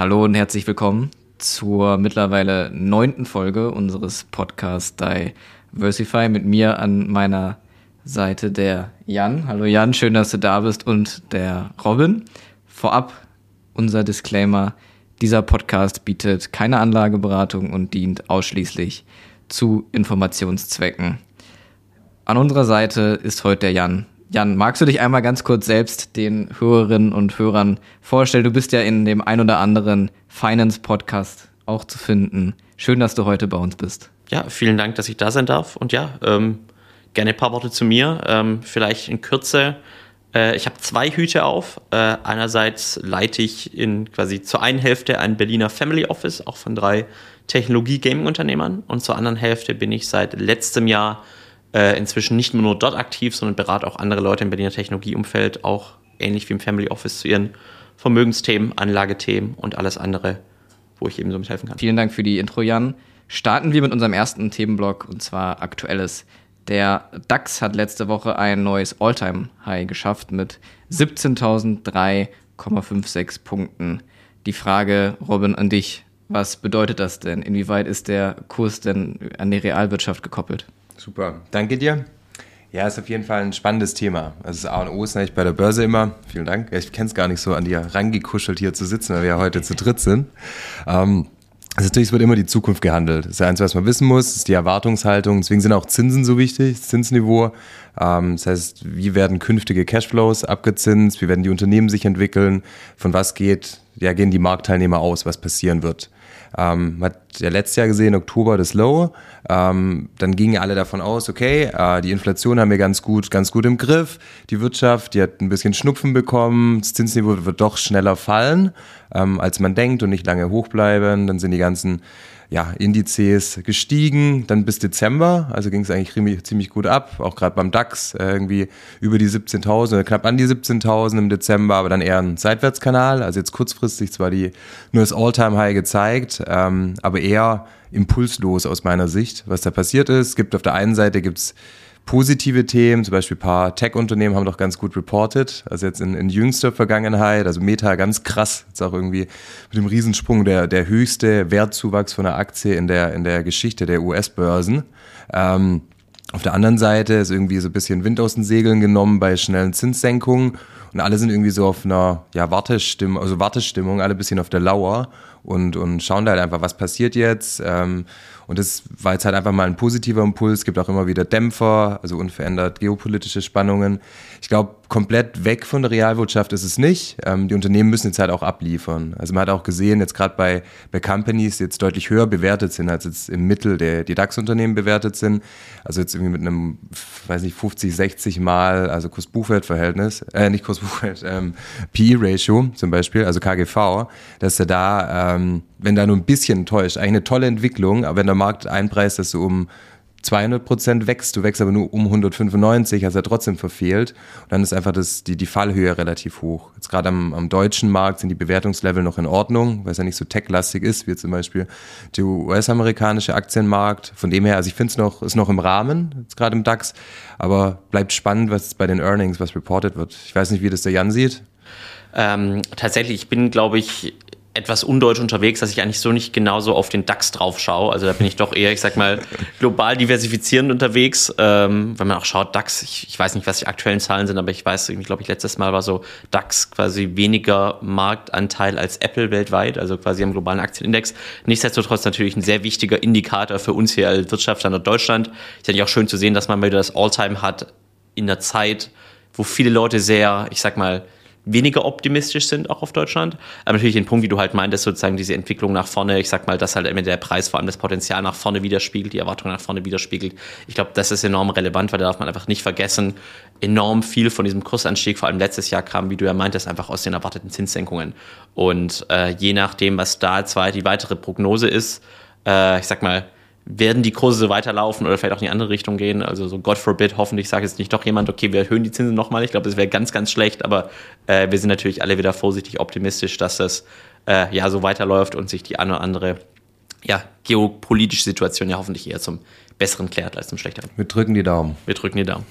Hallo und herzlich willkommen zur mittlerweile neunten Folge unseres Podcasts Diversify mit mir an meiner Seite der Jan. Hallo Jan, schön, dass du da bist und der Robin. Vorab unser Disclaimer. Dieser Podcast bietet keine Anlageberatung und dient ausschließlich zu Informationszwecken. An unserer Seite ist heute der Jan. Jan, magst du dich einmal ganz kurz selbst den Hörerinnen und Hörern vorstellen? Du bist ja in dem ein oder anderen Finance-Podcast auch zu finden. Schön, dass du heute bei uns bist. Ja, vielen Dank, dass ich da sein darf. Und ja, ähm, gerne ein paar Worte zu mir. Ähm, vielleicht in Kürze. Äh, ich habe zwei Hüte auf. Äh, einerseits leite ich in quasi zur einen Hälfte ein Berliner Family Office, auch von drei Technologie-Gaming-Unternehmern. Und zur anderen Hälfte bin ich seit letztem Jahr äh, inzwischen nicht nur dort aktiv, sondern berate auch andere Leute im Berliner Technologieumfeld, auch ähnlich wie im Family Office zu ihren Vermögensthemen, Anlagethemen und alles andere, wo ich eben so mithelfen kann. Vielen Dank für die Intro, Jan. Starten wir mit unserem ersten Themenblock und zwar Aktuelles. Der DAX hat letzte Woche ein neues All-Time-High geschafft mit 17.003,56 Punkten. Die Frage, Robin, an dich. Was bedeutet das denn? Inwieweit ist der Kurs denn an die Realwirtschaft gekoppelt? Super, danke dir. Ja, ist auf jeden Fall ein spannendes Thema. Also das A und O ist eigentlich bei der Börse immer. Vielen Dank. Ich kenne es gar nicht so, an dir rangekuschelt hier zu sitzen, weil wir ja heute zu dritt sind. Ähm, also natürlich, es wird immer die Zukunft gehandelt. Das ist ja eins, was man wissen muss, ist die Erwartungshaltung. Deswegen sind auch Zinsen so wichtig, das Zinsniveau. Ähm, das heißt, wie werden künftige Cashflows abgezinst? Wie werden die Unternehmen sich entwickeln? Von was geht, ja, gehen die Marktteilnehmer aus, was passieren wird? Ähm, man hat ja letztes Jahr gesehen, Oktober das Low. Ähm, dann gingen alle davon aus, okay, äh, die Inflation haben wir ganz gut, ganz gut im Griff. Die Wirtschaft, die hat ein bisschen Schnupfen bekommen. Das Zinsniveau wird doch schneller fallen, ähm, als man denkt und nicht lange hoch bleiben. Dann sind die ganzen ja, Indizes gestiegen, dann bis Dezember, also ging es eigentlich ziemlich gut ab, auch gerade beim DAX äh, irgendwie über die 17.000, knapp an die 17.000 im Dezember, aber dann eher ein Seitwärtskanal, also jetzt kurzfristig zwar die nur das All-Time-High gezeigt, ähm, aber eher impulslos aus meiner Sicht, was da passiert ist. Es gibt auf der einen Seite gibt's positive Themen, zum Beispiel ein paar Tech-Unternehmen haben doch ganz gut reported, also jetzt in, in jüngster Vergangenheit, also Meta ganz krass, jetzt auch irgendwie mit dem Riesensprung der, der höchste Wertzuwachs von einer Aktie in der, in der Geschichte der US-Börsen. Ähm, auf der anderen Seite ist irgendwie so ein bisschen Wind aus den Segeln genommen bei schnellen Zinssenkungen und alle sind irgendwie so auf einer ja, Wartestimmung, also Wartestimmung, alle ein bisschen auf der Lauer und, und schauen da halt einfach, was passiert jetzt. Ähm, und das war jetzt halt einfach mal ein positiver Impuls. Es gibt auch immer wieder Dämpfer, also unverändert geopolitische Spannungen. Ich glaube, komplett weg von der Realwirtschaft ist es nicht. Ähm, die Unternehmen müssen jetzt halt auch abliefern. Also man hat auch gesehen, jetzt gerade bei, bei Companies, die jetzt deutlich höher bewertet sind, als jetzt im Mittel der die DAX-Unternehmen bewertet sind. Also jetzt irgendwie mit einem, weiß nicht, 50, 60 Mal, also Kurs-Buchwert-Verhältnis, äh, nicht Kurs-Buchwert, ähm, PE-Ratio zum Beispiel, also KGV, dass er da, ähm, wenn da nur ein bisschen täuscht, eigentlich eine tolle Entwicklung, aber wenn der Markt einpreist, dass du um 200 Prozent wächst, du wächst aber nur um 195, hast er trotzdem verfehlt. Und dann ist einfach das, die, die Fallhöhe relativ hoch. Jetzt gerade am, am deutschen Markt sind die Bewertungslevel noch in Ordnung, weil es ja nicht so tech-lastig ist, wie zum Beispiel der US-amerikanische Aktienmarkt. Von dem her, also ich finde es noch, ist noch im Rahmen, jetzt gerade im DAX, aber bleibt spannend, was bei den Earnings, was reported wird. Ich weiß nicht, wie das der Jan sieht. Ähm, tatsächlich, ich bin, glaube ich, etwas undeutsch unterwegs, dass ich eigentlich so nicht genauso auf den DAX drauf schaue. Also da bin ich doch eher, ich sag mal, global diversifizierend unterwegs. Ähm, wenn man auch schaut, DAX, ich, ich, weiß nicht, was die aktuellen Zahlen sind, aber ich weiß, ich glaube, ich letztes Mal war so DAX quasi weniger Marktanteil als Apple weltweit, also quasi am globalen Aktienindex. Nichtsdestotrotz natürlich ein sehr wichtiger Indikator für uns hier als Wirtschaftsstandort Deutschland. Ist ja nicht auch schön zu sehen, dass man wieder das Alltime hat in der Zeit, wo viele Leute sehr, ich sag mal, weniger optimistisch sind, auch auf Deutschland. Aber natürlich den Punkt, wie du halt meintest, sozusagen diese Entwicklung nach vorne, ich sag mal, dass halt immer der Preis vor allem das Potenzial nach vorne widerspiegelt, die Erwartungen nach vorne widerspiegelt. Ich glaube, das ist enorm relevant, weil da darf man einfach nicht vergessen, enorm viel von diesem Kursanstieg, vor allem letztes Jahr, kam, wie du ja meintest, einfach aus den erwarteten Zinssenkungen. Und äh, je nachdem, was da zwar die weitere Prognose ist, äh, ich sag mal, werden die Kurse so weiterlaufen oder vielleicht auch in die andere Richtung gehen. Also so God forbid, hoffentlich sagt jetzt nicht doch jemand, okay, wir erhöhen die Zinsen nochmal. Ich glaube, das wäre ganz, ganz schlecht, aber äh, wir sind natürlich alle wieder vorsichtig optimistisch, dass das äh, ja so weiterläuft und sich die eine oder andere ja, geopolitische Situation ja hoffentlich eher zum Besseren klärt als zum Schlechteren. Wir drücken die Daumen. Wir drücken die Daumen.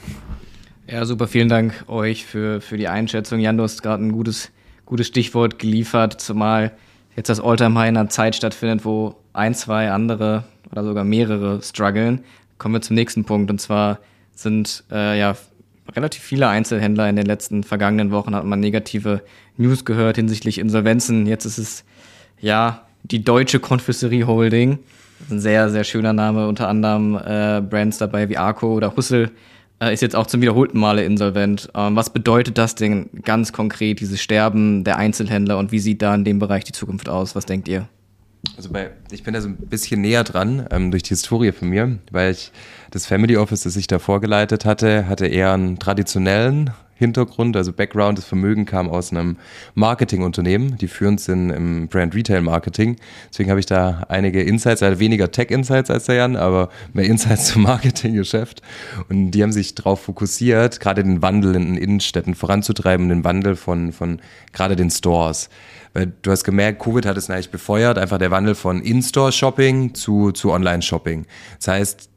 Ja, super. Vielen Dank euch für, für die Einschätzung. Jan, du hast gerade ein gutes, gutes Stichwort geliefert, zumal jetzt das Alltime-High in einer Zeit stattfindet, wo ein, zwei andere oder sogar mehrere strugglen, kommen wir zum nächsten Punkt. Und zwar sind äh, ja relativ viele Einzelhändler in den letzten vergangenen Wochen hat man negative News gehört hinsichtlich Insolvenzen. Jetzt ist es ja die deutsche Konfessorie Holding. Ein sehr, sehr schöner Name, unter anderem äh, Brands dabei wie Arco oder Hussel äh, ist jetzt auch zum wiederholten Male insolvent. Ähm, was bedeutet das denn ganz konkret, dieses Sterben der Einzelhändler und wie sieht da in dem Bereich die Zukunft aus? Was denkt ihr? Also bei, ich bin da so ein bisschen näher dran ähm, durch die Historie von mir, weil ich das Family Office, das ich da vorgeleitet hatte, hatte eher einen traditionellen Hintergrund, also Background, das Vermögen kam aus einem Marketingunternehmen, die führend sind im Brand Retail Marketing. Deswegen habe ich da einige Insights, also weniger Tech-Insights als der Jan, aber mehr Insights zum Marketinggeschäft. Und die haben sich darauf fokussiert, gerade den Wandel in den Innenstädten voranzutreiben, den Wandel von, von gerade den Stores. Weil du hast gemerkt, Covid hat es eigentlich befeuert, einfach der Wandel von In-Store-Shopping zu, zu Online-Shopping. Das heißt,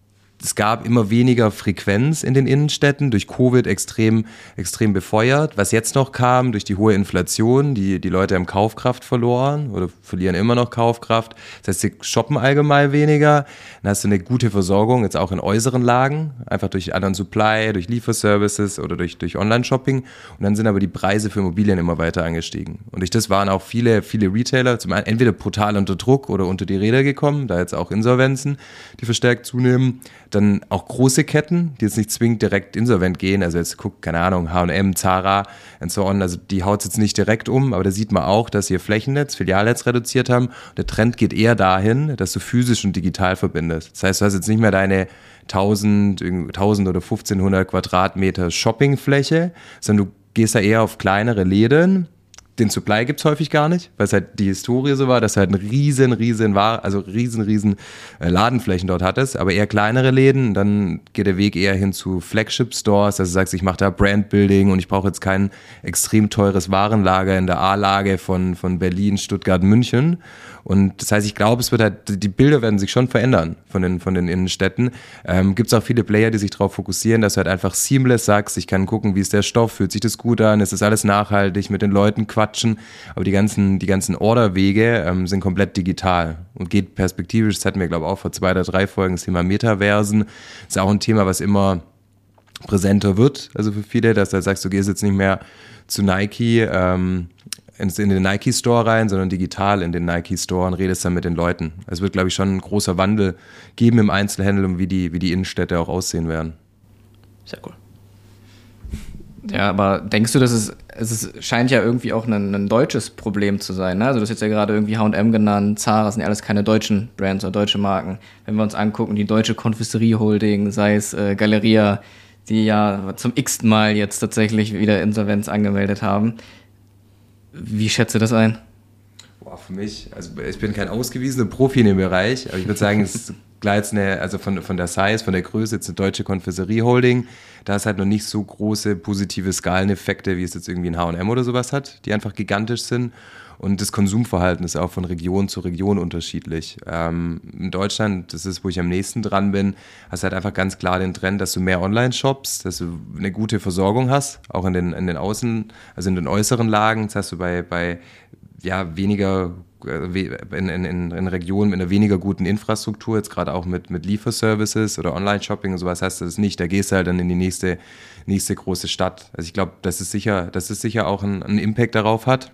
es gab immer weniger Frequenz in den Innenstädten, durch Covid extrem, extrem befeuert. Was jetzt noch kam, durch die hohe Inflation, die, die Leute haben Kaufkraft verloren oder verlieren immer noch Kaufkraft. Das heißt, sie shoppen allgemein weniger. Dann hast du eine gute Versorgung, jetzt auch in äußeren Lagen, einfach durch anderen Supply, durch Lieferservices oder durch, durch Online-Shopping. Und dann sind aber die Preise für Immobilien immer weiter angestiegen. Und durch das waren auch viele, viele Retailer zum einen entweder brutal unter Druck oder unter die Räder gekommen, da jetzt auch Insolvenzen, die verstärkt zunehmen dann auch große Ketten, die jetzt nicht zwingend direkt insolvent gehen. Also jetzt guckt, keine Ahnung, H&M, Zara und so on. Also die haut jetzt nicht direkt um, aber da sieht man auch, dass sie ihr Flächennetz, Filialnetz reduziert haben. Der Trend geht eher dahin, dass du physisch und digital verbindest. Das heißt, du hast jetzt nicht mehr deine 1000, 1000 oder 1500 Quadratmeter Shoppingfläche, sondern du gehst da eher auf kleinere Läden, den Supply gibt es häufig gar nicht, weil es halt die Historie so war, dass du halt ein riesen, riesen, also riesen, riesen äh, Ladenflächen dort hattest, aber eher kleinere Läden. Dann geht der Weg eher hin zu Flagship-Stores, dass du sagst, ich mache da Brandbuilding und ich brauche jetzt kein extrem teures Warenlager in der A-Lage von, von Berlin, Stuttgart, München. Und das heißt, ich glaube, es wird halt, die Bilder werden sich schon verändern von den, von den Innenstädten. Ähm, Gibt es auch viele Player, die sich darauf fokussieren, dass du halt einfach seamless sagst, ich kann gucken, wie ist der Stoff, fühlt sich das gut an, ist das alles nachhaltig, mit den Leuten quatschen. Aber die ganzen, die ganzen Orderwege ähm, sind komplett digital und geht perspektivisch, das hatten wir, glaube ich, auch vor zwei oder drei Folgen, das Thema Metaversen. Das ist auch ein Thema, was immer präsenter wird, also für viele, dass du halt sagst, du gehst jetzt nicht mehr zu Nike ähm, in den Nike Store rein, sondern digital in den Nike Store und redest dann mit den Leuten. Es wird, glaube ich, schon ein großer Wandel geben im Einzelhandel und wie die, wie die Innenstädte auch aussehen werden. Sehr cool. Ja, aber denkst du, dass es, es scheint ja irgendwie auch ein, ein deutsches Problem zu sein. Ne? Also du hast jetzt ja gerade irgendwie H&M genannt, Zara, das sind ja alles keine deutschen Brands oder deutsche Marken. Wenn wir uns angucken, die deutsche Konfessorie Holding, sei es äh, Galeria, die ja zum x Mal jetzt tatsächlich wieder Insolvenz angemeldet haben. Wie schätze das ein? Boah, für mich, also ich bin kein ausgewiesener Profi in dem Bereich, aber ich würde sagen, es ist eine, also von, von der Size, von der Größe, jetzt eine deutsche Konfessorie-Holding. Da ist halt noch nicht so große positive Skaleneffekte, wie es jetzt irgendwie ein HM oder sowas hat, die einfach gigantisch sind. Und das Konsumverhalten ist auch von Region zu Region unterschiedlich. Ähm, in Deutschland, das ist, wo ich am nächsten dran bin, hast du halt einfach ganz klar den Trend, dass du mehr online shops, dass du eine gute Versorgung hast, auch in den, in den Außen, also in den äußeren Lagen. Das hast du bei, bei ja, weniger äh, in, in, in Regionen mit einer weniger guten Infrastruktur, jetzt gerade auch mit, mit Lieferservices oder Online-Shopping und sowas heißt das nicht. Da gehst du halt dann in die nächste, nächste große Stadt. Also ich glaube, dass es sicher, dass es sicher auch einen Impact darauf hat.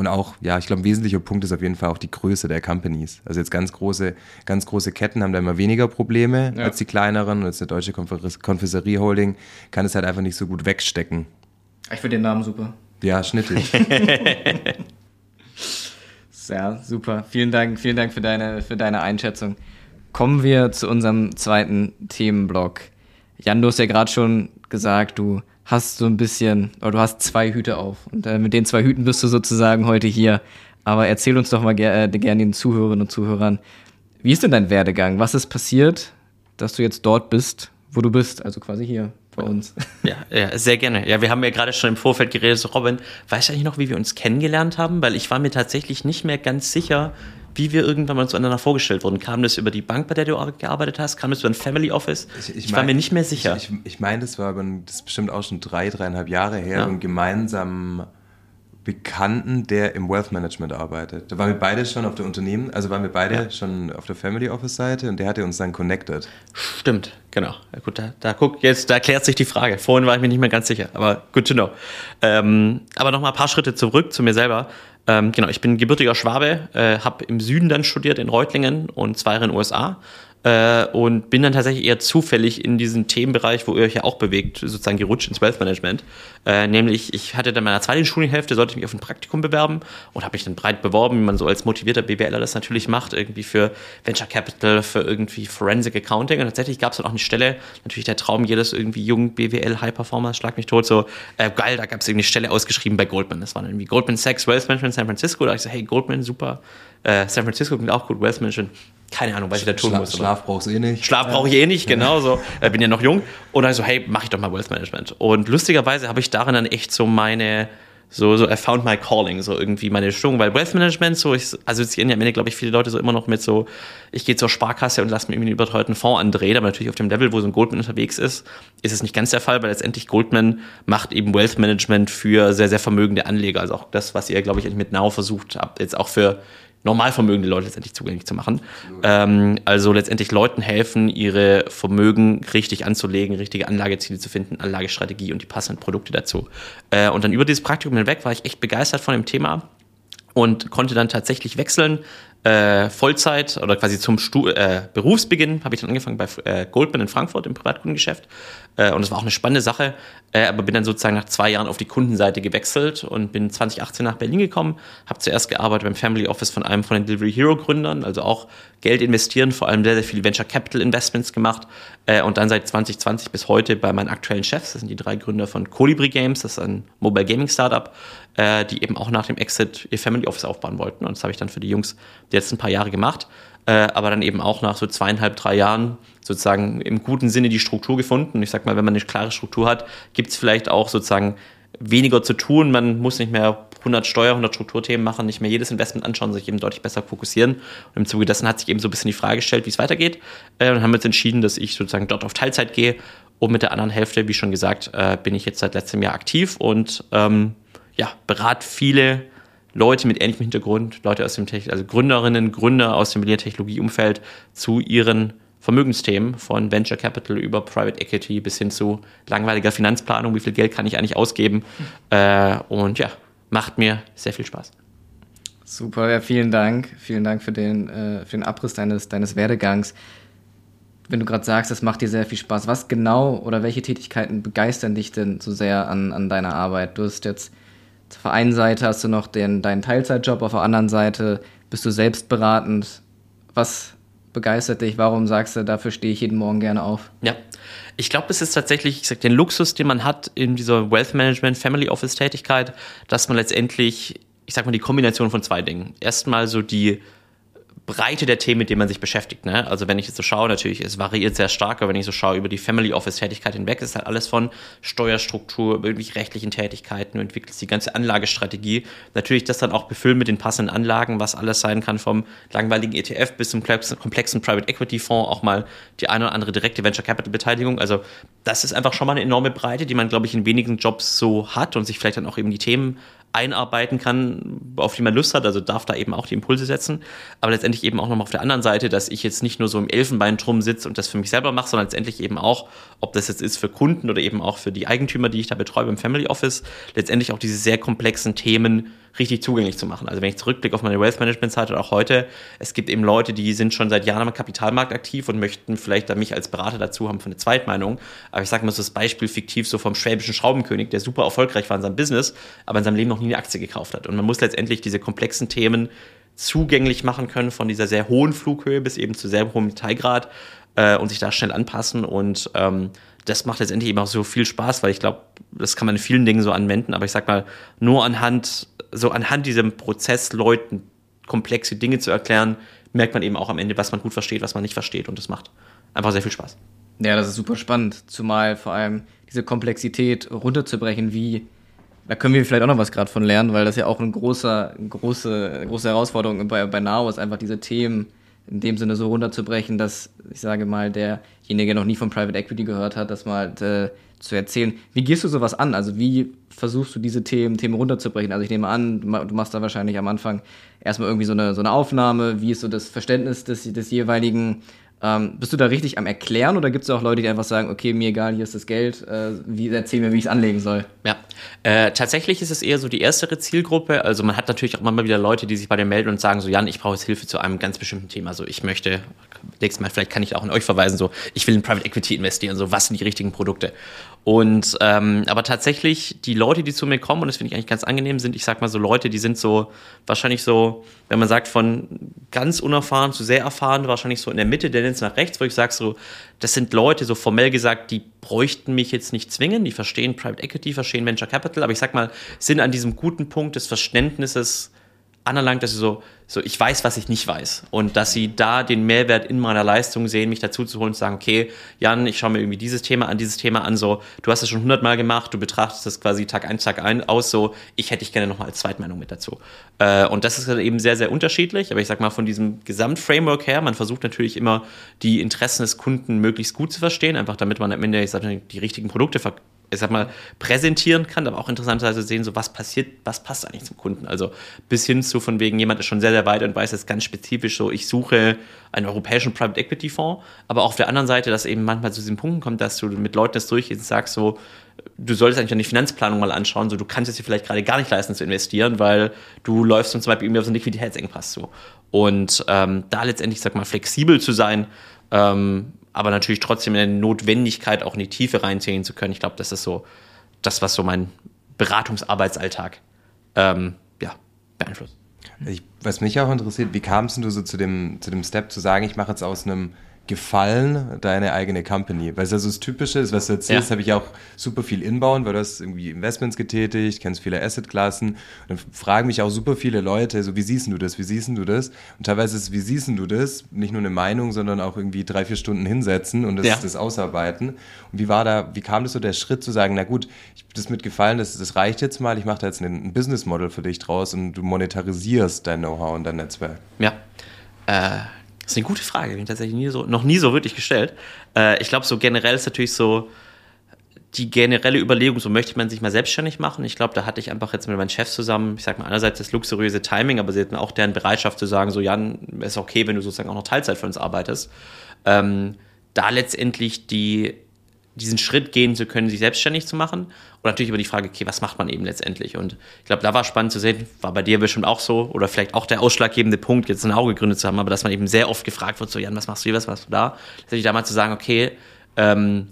Und auch, ja, ich glaube, ein wesentlicher Punkt ist auf jeden Fall auch die Größe der Companies. Also jetzt ganz große, ganz große Ketten haben da immer weniger Probleme ja. als die kleineren. Und jetzt eine deutsche Konfessorie Holding kann es halt einfach nicht so gut wegstecken. Ich finde den Namen super. Ja, schnittig. ja, super. Vielen Dank, vielen Dank für deine, für deine Einschätzung. Kommen wir zu unserem zweiten Themenblock. Jan, du hast ja gerade schon gesagt, du hast so ein bisschen, oder du hast zwei Hüte auf. Und äh, mit den zwei Hüten bist du sozusagen heute hier. Aber erzähl uns doch mal ger äh, gerne den Zuhörerinnen und Zuhörern, wie ist denn dein Werdegang? Was ist passiert, dass du jetzt dort bist, wo du bist? Also quasi hier bei uns. Ja, ja, sehr gerne. Ja, wir haben ja gerade schon im Vorfeld geredet, Robin, weißt du eigentlich noch, wie wir uns kennengelernt haben? Weil ich war mir tatsächlich nicht mehr ganz sicher, wie wir irgendwann mal zueinander vorgestellt wurden. Kam das über die Bank, bei der du gearbeitet hast? Kam das über ein Family Office? Ich, ich, ich war mir nicht mehr sicher. Ich, ich, meine, das war aber das ist bestimmt auch schon drei, dreieinhalb Jahre her ja. und gemeinsam Bekannten, der im Wealth Management arbeitet. Da waren wir beide schon auf der Unternehmen, also waren wir beide ja. schon auf der Family Office Seite und der hatte uns dann connected. Stimmt, genau. Gut, da, da guck jetzt, da klärt sich die Frage. Vorhin war ich mir nicht mehr ganz sicher, aber good to know. Ähm, aber noch mal ein paar Schritte zurück zu mir selber. Ähm, genau, ich bin gebürtiger Schwabe, äh, habe im Süden dann studiert in Reutlingen und zwei Jahre in den USA äh, und bin dann tatsächlich eher zufällig in diesen Themenbereich, wo ihr euch ja auch bewegt, sozusagen gerutscht ins Wealth Management. Äh, nämlich, ich hatte dann meiner zweiten Studienhälfte, sollte ich mich auf ein Praktikum bewerben und habe mich dann breit beworben, wie man so als motivierter BWLer das natürlich macht, irgendwie für Venture Capital, für irgendwie Forensic Accounting. Und tatsächlich gab es dann auch eine Stelle, natürlich der Traum jedes irgendwie jungen BWL High Performers, schlag mich tot, so äh, geil, da gab es irgendwie eine Stelle ausgeschrieben bei Goldman. Das war dann irgendwie Goldman Sachs Wealth Management San Francisco. Da habe ich so, hey, Goldman, super. Äh, San Francisco klingt auch gut, Wealth Management keine Ahnung, was ich da tun Schla muss. Schlaf brauchst du eh nicht. Schlaf brauche ich eh nicht, genau so. Äh, bin ja noch jung. Und dann so, hey, mach ich doch mal Wealth Management. Und lustigerweise habe ich darin dann echt so meine, so, so, I found my calling, so irgendwie meine Stimmung, weil Wealth Management, so, ich assoziieren ja am Ende, glaube ich, viele Leute so immer noch mit so, ich gehe zur Sparkasse und lasse mir irgendwie einen überteuerten Fonds andrehen, aber natürlich auf dem Level, wo so ein Goldman unterwegs ist, ist es nicht ganz der Fall, weil letztendlich Goldman macht eben Wealth Management für sehr, sehr vermögende Anleger, also auch das, was ihr, glaube ich, mit Now versucht habt, jetzt auch für Normalvermögen die Leute letztendlich zugänglich zu machen. Ähm, also letztendlich Leuten helfen, ihre Vermögen richtig anzulegen, richtige Anlageziele zu finden, Anlagestrategie und die passenden Produkte dazu. Äh, und dann über dieses Praktikum hinweg war ich echt begeistert von dem Thema und konnte dann tatsächlich wechseln äh, Vollzeit oder quasi zum Stu äh, Berufsbeginn habe ich dann angefangen bei äh, Goldman in Frankfurt im Privatkundengeschäft. Äh, und es war auch eine spannende Sache, äh, aber bin dann sozusagen nach zwei Jahren auf die Kundenseite gewechselt und bin 2018 nach Berlin gekommen. Habe zuerst gearbeitet beim Family Office von einem von den Delivery Hero Gründern, also auch Geld investieren, vor allem sehr, sehr viele Venture Capital Investments gemacht. Äh, und dann seit 2020 bis heute bei meinen aktuellen Chefs, das sind die drei Gründer von Colibri Games, das ist ein Mobile Gaming Startup, äh, die eben auch nach dem Exit ihr Family Office aufbauen wollten. Und das habe ich dann für die Jungs die letzten paar Jahre gemacht, äh, aber dann eben auch nach so zweieinhalb, drei Jahren sozusagen im guten Sinne die Struktur gefunden. Ich sag mal, wenn man eine klare Struktur hat, gibt es vielleicht auch sozusagen weniger zu tun. Man muss nicht mehr 100 Steuer, 100 Strukturthemen machen, nicht mehr jedes Investment anschauen, sich eben deutlich besser fokussieren. Und im Zuge dessen hat sich eben so ein bisschen die Frage gestellt, wie es weitergeht. Äh, und haben jetzt entschieden, dass ich sozusagen dort auf Teilzeit gehe. Und mit der anderen Hälfte, wie schon gesagt, äh, bin ich jetzt seit letztem Jahr aktiv und ähm, ja, berate viele Leute mit ähnlichem Hintergrund, Leute aus dem Technik, also Gründerinnen, Gründer aus dem Technologieumfeld zu ihren Vermögensthemen von Venture Capital über Private Equity bis hin zu langweiliger Finanzplanung, wie viel Geld kann ich eigentlich ausgeben. Äh, und ja, macht mir sehr viel Spaß. Super, ja, vielen Dank. Vielen Dank für den, äh, für den Abriss deines, deines Werdegangs. Wenn du gerade sagst, es macht dir sehr viel Spaß, was genau oder welche Tätigkeiten begeistern dich denn so sehr an, an deiner Arbeit? Du hast jetzt auf der einen Seite hast du noch den, deinen Teilzeitjob, auf der anderen Seite bist du selbstberatend. Was begeistert dich? Warum sagst du, dafür stehe ich jeden Morgen gerne auf? Ja, ich glaube, es ist tatsächlich, ich sag, den Luxus, den man hat in dieser Wealth Management, Family Office Tätigkeit, dass man letztendlich, ich sag mal, die Kombination von zwei Dingen. Erstmal so die Breite der Themen, mit denen man sich beschäftigt. Ne? Also wenn ich jetzt so schaue, natürlich, es variiert sehr stark, aber wenn ich so schaue über die Family Office Tätigkeit hinweg, ist halt alles von Steuerstruktur, irgendwie rechtlichen Tätigkeiten, du entwickelst die ganze Anlagestrategie. Natürlich das dann auch befüllen mit den passenden Anlagen, was alles sein kann, vom langweiligen ETF bis zum komplexen Private Equity Fonds, auch mal die eine oder andere direkte Venture Capital Beteiligung. Also das ist einfach schon mal eine enorme Breite, die man, glaube ich, in wenigen Jobs so hat und sich vielleicht dann auch eben die Themen einarbeiten kann, auf die man Lust hat, also darf da eben auch die Impulse setzen, aber letztendlich eben auch nochmal auf der anderen Seite, dass ich jetzt nicht nur so im Elfenbeintrum sitze und das für mich selber mache, sondern letztendlich eben auch, ob das jetzt ist für Kunden oder eben auch für die Eigentümer, die ich da betreue im Family Office, letztendlich auch diese sehr komplexen Themen richtig zugänglich zu machen. Also wenn ich zurückblicke auf meine Wealth Management Zeit oder auch heute, es gibt eben Leute, die sind schon seit Jahren am Kapitalmarkt aktiv und möchten vielleicht da mich als Berater dazu haben für eine Zweitmeinung. Aber ich sage mal so das Beispiel fiktiv so vom schwäbischen Schraubenkönig, der super erfolgreich war in seinem Business, aber in seinem Leben noch nie eine Aktie gekauft hat. Und man muss letztendlich diese komplexen Themen zugänglich machen können, von dieser sehr hohen Flughöhe bis eben zu sehr hohem Detailgrad äh, und sich da schnell anpassen. Und ähm, das macht letztendlich eben auch so viel Spaß, weil ich glaube, das kann man in vielen Dingen so anwenden, aber ich sag mal, nur anhand so anhand diesem Prozess Leuten komplexe Dinge zu erklären, merkt man eben auch am Ende, was man gut versteht, was man nicht versteht. Und das macht einfach sehr viel Spaß. Ja, das ist super spannend. Zumal vor allem diese Komplexität runterzubrechen, wie, da können wir vielleicht auch noch was gerade von lernen, weil das ja auch eine große, große, große Herausforderung bei, bei Now ist, einfach diese Themen in dem Sinne so runterzubrechen, dass ich sage mal, derjenige noch nie von Private Equity gehört hat, das mal äh, zu erzählen. Wie gehst du sowas an? Also wie versuchst du diese Themen, Themen runterzubrechen? Also ich nehme an, du machst da wahrscheinlich am Anfang erstmal irgendwie so eine, so eine Aufnahme. Wie ist so das Verständnis des, des jeweiligen ähm, bist du da richtig am Erklären oder gibt es auch Leute, die einfach sagen, okay, mir egal, hier ist das Geld, äh, wie, erzähl mir, wie ich es anlegen soll? Ja, äh, tatsächlich ist es eher so die erstere Zielgruppe. Also man hat natürlich auch immer wieder Leute, die sich bei dir melden und sagen so, Jan, ich brauche jetzt Hilfe zu einem ganz bestimmten Thema. So, ich möchte, nächstes Mal, vielleicht kann ich auch an euch verweisen, so, ich will in Private Equity investieren, so, was sind die richtigen Produkte? Und ähm, aber tatsächlich die Leute, die zu mir kommen, und das finde ich eigentlich ganz angenehm, sind, ich sag mal so Leute, die sind so wahrscheinlich so, wenn man sagt, von ganz unerfahren zu sehr erfahren, wahrscheinlich so in der Mitte, Tendenz nach rechts, wo ich sage so, das sind Leute, so formell gesagt, die bräuchten mich jetzt nicht zwingen, die verstehen Private Equity, verstehen Venture Capital, aber ich sag mal, sind an diesem guten Punkt des Verständnisses anerlangt, dass sie so, so, ich weiß, was ich nicht weiß. Und dass sie da den Mehrwert in meiner Leistung sehen, mich dazu zu holen und zu sagen, okay, Jan, ich schaue mir irgendwie dieses Thema an, dieses Thema an, so, du hast es schon hundertmal gemacht, du betrachtest das quasi Tag ein, Tag ein aus, so, ich hätte dich gerne nochmal als Zweitmeinung mit dazu. Äh, und das ist halt eben sehr, sehr unterschiedlich, aber ich sag mal, von diesem Gesamtframework her, man versucht natürlich immer, die Interessen des Kunden möglichst gut zu verstehen, einfach damit man am Ende, ich sag, die richtigen Produkte verkauft ich sag mal, präsentieren kann, aber auch interessanterweise sehen, so was passiert, was passt eigentlich zum Kunden. Also bis hin zu von wegen, jemand ist schon sehr, sehr weit und weiß jetzt ganz spezifisch so, ich suche einen europäischen Private Equity Fonds, aber auch auf der anderen Seite, dass eben manchmal zu diesen Punkten kommt, dass du mit Leuten das durchgehst und sagst so, du solltest eigentlich an die Finanzplanung mal anschauen, so du kannst es dir vielleicht gerade gar nicht leisten zu investieren, weil du läufst zum Beispiel irgendwie auf so einen Liquiditätsengpass zu. Und ähm, da letztendlich, sag mal, flexibel zu sein, ähm, aber natürlich trotzdem in der Notwendigkeit auch in die Tiefe reinziehen zu können. Ich glaube, das ist so das, was so mein Beratungsarbeitsalltag ähm, ja, beeinflusst. Ich, was mich auch interessiert, wie kamst du so zu dem, zu dem Step zu sagen, ich mache jetzt aus einem gefallen deine eigene Company? Weil es ja so das Typische ist, was du erzählst, ja. habe ich auch super viel inbauen, weil du hast irgendwie Investments getätigt, kennst viele Assetklassen. Dann fragen mich auch super viele Leute, so wie siehst du das, wie siehst du das? Und teilweise ist, wie siehst du das, nicht nur eine Meinung, sondern auch irgendwie drei, vier Stunden hinsetzen und das, ja. das ausarbeiten. Und wie war da, wie kam das so der Schritt zu sagen, na gut, ich, das mit gefallen, das, das reicht jetzt mal, ich mache da jetzt ein, ein Business Model für dich draus und du monetarisierst dein Know-how und dein Netzwerk. Ja. Äh das ist eine gute Frage, die ich tatsächlich nie so, noch nie so wirklich gestellt. Äh, ich glaube, so generell ist natürlich so die generelle Überlegung, so möchte man sich mal selbstständig machen. Ich glaube, da hatte ich einfach jetzt mit meinem Chef zusammen, ich sag mal, einerseits das luxuriöse Timing, aber sie hatten auch deren Bereitschaft zu sagen, so Jan, ist okay, wenn du sozusagen auch noch Teilzeit für uns arbeitest. Ähm, da letztendlich die diesen Schritt gehen zu können, sich selbstständig zu machen. Und natürlich über die Frage, okay, was macht man eben letztendlich? Und ich glaube, da war spannend zu sehen, war bei dir bestimmt auch so, oder vielleicht auch der ausschlaggebende Punkt, jetzt ein Auge gegründet zu haben, aber dass man eben sehr oft gefragt wird, so, Jan, was machst du hier, was machst du da? Letztendlich da mal zu sagen, okay, ähm,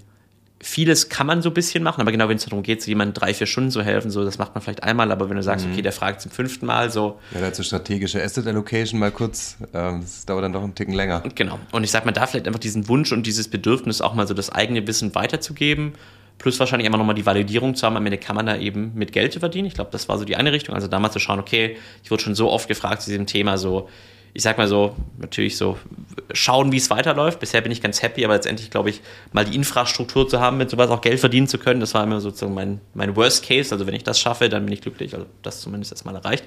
vieles kann man so ein bisschen machen, aber genau wenn es darum geht, so jemandem drei, vier Stunden zu helfen, so, das macht man vielleicht einmal, aber wenn du sagst, mhm. okay, der fragt zum fünften Mal, so. Ja, dazu strategische Asset Allocation mal kurz, ähm, das dauert dann doch einen Ticken länger. Genau. Und ich sag mal, da vielleicht einfach diesen Wunsch und dieses Bedürfnis, auch mal so das eigene Wissen weiterzugeben, plus wahrscheinlich immer nochmal die Validierung zu haben, am Ende kann man da eben mit Geld verdienen. Ich glaube, das war so die eine Richtung. Also damals zu schauen, okay, ich wurde schon so oft gefragt zu diesem Thema, so, ich sag mal so, natürlich so schauen, wie es weiterläuft. Bisher bin ich ganz happy, aber letztendlich glaube ich, mal die Infrastruktur zu haben, mit sowas auch Geld verdienen zu können, das war immer sozusagen mein, mein Worst Case. Also wenn ich das schaffe, dann bin ich glücklich. Also das zumindest erstmal erreicht.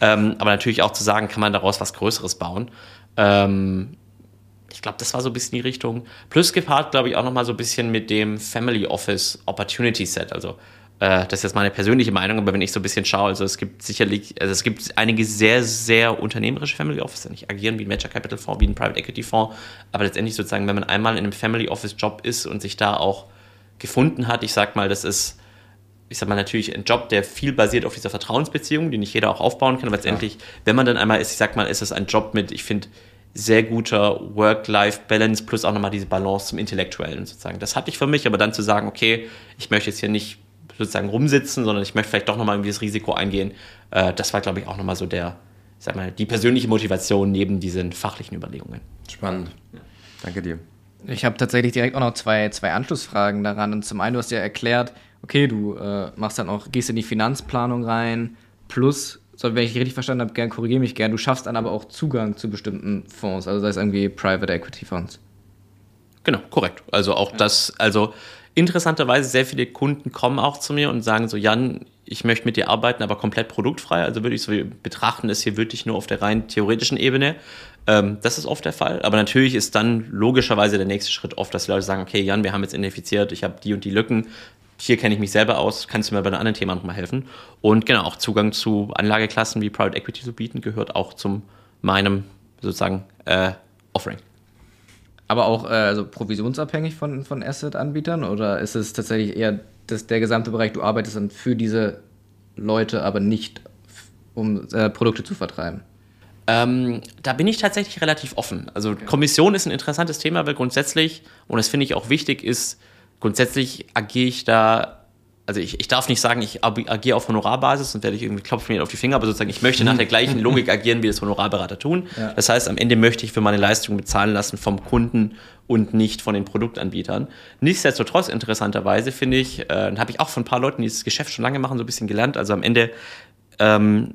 Ähm, aber natürlich auch zu sagen, kann man daraus was Größeres bauen. Ähm, ich glaube, das war so ein bisschen die Richtung. Plus gepaart, glaube ich, auch nochmal so ein bisschen mit dem Family Office Opportunity Set. Also äh, das ist jetzt meine persönliche Meinung, aber wenn ich so ein bisschen schaue, also es gibt sicherlich, also es gibt einige sehr, sehr unternehmerische Family Office, die nicht agieren wie ein Venture Capital Fonds, wie ein Private Equity Fonds, aber letztendlich sozusagen, wenn man einmal in einem Family Office Job ist und sich da auch gefunden hat, ich sag mal, das ist, ich sag mal, natürlich ein Job, der viel basiert auf dieser Vertrauensbeziehung, die nicht jeder auch aufbauen kann, aber letztendlich, wenn man dann einmal ist, ich sag mal, ist es ein Job mit, ich finde, sehr guter Work-Life-Balance plus auch nochmal diese Balance zum Intellektuellen sozusagen. Das hatte ich für mich, aber dann zu sagen, okay, ich möchte jetzt hier nicht sozusagen rumsitzen, sondern ich möchte vielleicht doch nochmal irgendwie das Risiko eingehen. Äh, das war, glaube ich, auch nochmal so der, sag mal, die persönliche Motivation neben diesen fachlichen Überlegungen. Spannend. Ja. Danke dir. Ich habe tatsächlich direkt auch noch zwei, zwei Anschlussfragen daran. Und zum einen, du hast ja erklärt, okay, du äh, machst dann auch, gehst in die Finanzplanung rein, plus, so, wenn ich richtig verstanden habe, gern korrigiere mich gern, du schaffst dann aber auch Zugang zu bestimmten Fonds, also sei es irgendwie Private Equity Fonds. Genau, korrekt. Also auch ja. das, also interessanterweise sehr viele Kunden kommen auch zu mir und sagen so, Jan, ich möchte mit dir arbeiten, aber komplett produktfrei. Also würde ich so betrachten, ist hier wirklich nur auf der rein theoretischen Ebene. Ähm, das ist oft der Fall. Aber natürlich ist dann logischerweise der nächste Schritt oft, dass Leute sagen, okay, Jan, wir haben jetzt identifiziert, ich habe die und die Lücken, hier kenne ich mich selber aus, kannst du mir bei einem anderen Thema nochmal helfen? Und genau, auch Zugang zu Anlageklassen wie Private Equity zu bieten, gehört auch zum meinem sozusagen äh, Offering. Aber auch äh, also provisionsabhängig von, von Asset-Anbietern oder ist es tatsächlich eher das, der gesamte Bereich, du arbeitest dann für diese Leute, aber nicht um äh, Produkte zu vertreiben? Ähm, da bin ich tatsächlich relativ offen. Also okay. Kommission ist ein interessantes Thema, weil grundsätzlich, und das finde ich auch wichtig, ist, grundsätzlich agiere ich da also ich, ich darf nicht sagen, ich agiere auf Honorarbasis, sonst werde ich irgendwie klopfen mir auf die Finger, aber sozusagen, ich möchte nach der gleichen Logik agieren, wie das Honorarberater tun. Ja. Das heißt, am Ende möchte ich für meine Leistung bezahlen lassen vom Kunden und nicht von den Produktanbietern. Nichtsdestotrotz, interessanterweise, finde ich, äh, habe ich auch von ein paar Leuten, die dieses Geschäft schon lange machen, so ein bisschen gelernt. Also am Ende ähm,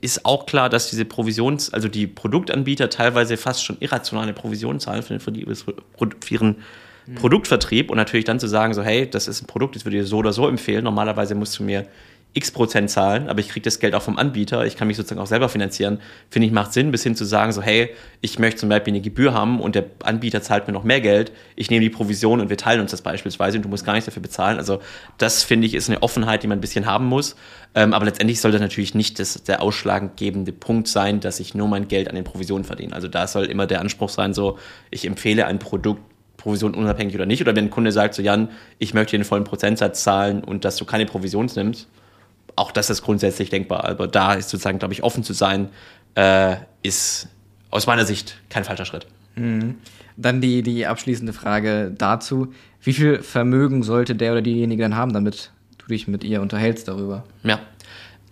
ist auch klar, dass diese Provisions-, also die Produktanbieter teilweise fast schon irrationale Provisionen zahlen für, den, für, die, für ihren Mhm. Produktvertrieb und natürlich dann zu sagen, so, hey, das ist ein Produkt, das würde ich so oder so empfehlen. Normalerweise musst du mir x Prozent zahlen, aber ich kriege das Geld auch vom Anbieter, ich kann mich sozusagen auch selber finanzieren, finde ich, macht Sinn, bis hin zu sagen, so, hey, ich möchte zum Beispiel eine Gebühr haben und der Anbieter zahlt mir noch mehr Geld, ich nehme die Provision und wir teilen uns das beispielsweise und du musst gar nichts dafür bezahlen. Also das, finde ich, ist eine Offenheit, die man ein bisschen haben muss. Ähm, aber letztendlich soll das natürlich nicht das, der ausschlaggebende Punkt sein, dass ich nur mein Geld an den Provisionen verdiene. Also da soll immer der Anspruch sein, so, ich empfehle ein Produkt Provision unabhängig oder nicht. Oder wenn ein Kunde sagt, so Jan, ich möchte den vollen Prozentsatz zahlen und dass du keine Provision nimmst, auch das ist grundsätzlich denkbar. Aber da ist sozusagen, glaube ich, offen zu sein, äh, ist aus meiner Sicht kein falscher Schritt. Mhm. Dann die, die abschließende Frage dazu. Wie viel Vermögen sollte der oder diejenige dann haben, damit du dich mit ihr unterhältst darüber? Ja.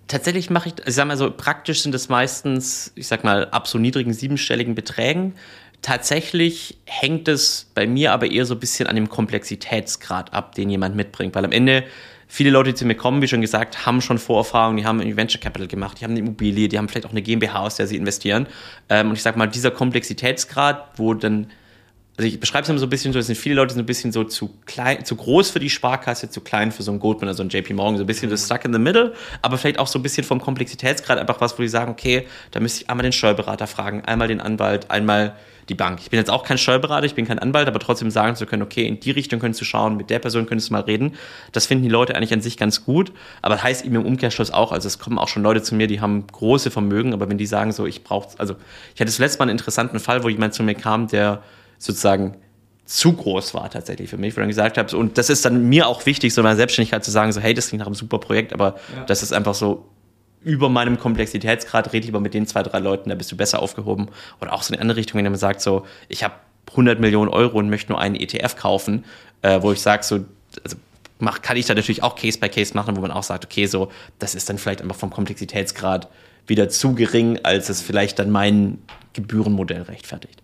Tatsächlich mache ich, ich sag mal so, praktisch sind es meistens, ich sag mal, ab so niedrigen siebenstelligen Beträgen. Tatsächlich hängt es bei mir aber eher so ein bisschen an dem Komplexitätsgrad ab, den jemand mitbringt, weil am Ende viele Leute, die zu mir kommen, wie schon gesagt, haben schon Vorerfahrungen, die haben Venture Capital gemacht, die haben eine Immobilie, die haben vielleicht auch eine GmbH, aus der sie investieren. Ähm, und ich sag mal, dieser Komplexitätsgrad, wo dann also ich beschreibe es immer so ein bisschen so, es sind viele Leute so ein bisschen so zu klein, zu groß für die Sparkasse, zu klein für so einen Goldman oder so einen JP Morgan, so ein bisschen das stuck in the middle, aber vielleicht auch so ein bisschen vom Komplexitätsgrad einfach was, wo die sagen, okay, da müsste ich einmal den Steuerberater fragen, einmal den Anwalt, einmal die Bank. Ich bin jetzt auch kein Steuerberater, ich bin kein Anwalt, aber trotzdem sagen zu können, okay, in die Richtung könntest du schauen, mit der Person könntest du mal reden. Das finden die Leute eigentlich an sich ganz gut, aber das heißt eben im Umkehrschluss auch, also es kommen auch schon Leute zu mir, die haben große Vermögen, aber wenn die sagen so, ich brauche, also ich hatte zuletzt mal einen interessanten Fall, wo jemand zu mir kam, der sozusagen zu groß war tatsächlich für mich, wo ich dann gesagt habe, und das ist dann mir auch wichtig, so in meiner Selbstständigkeit zu sagen, so hey, das klingt nach einem super Projekt, aber ja. das ist einfach so über meinem Komplexitätsgrad, red lieber mit den zwei, drei Leuten, da bist du besser aufgehoben. Oder auch so in eine andere Richtung, wenn man sagt, so, ich habe 100 Millionen Euro und möchte nur einen ETF kaufen, äh, wo ich sage, so, also mach, kann ich da natürlich auch Case by Case machen, wo man auch sagt, okay, so, das ist dann vielleicht einfach vom Komplexitätsgrad wieder zu gering, als es vielleicht dann mein Gebührenmodell rechtfertigt.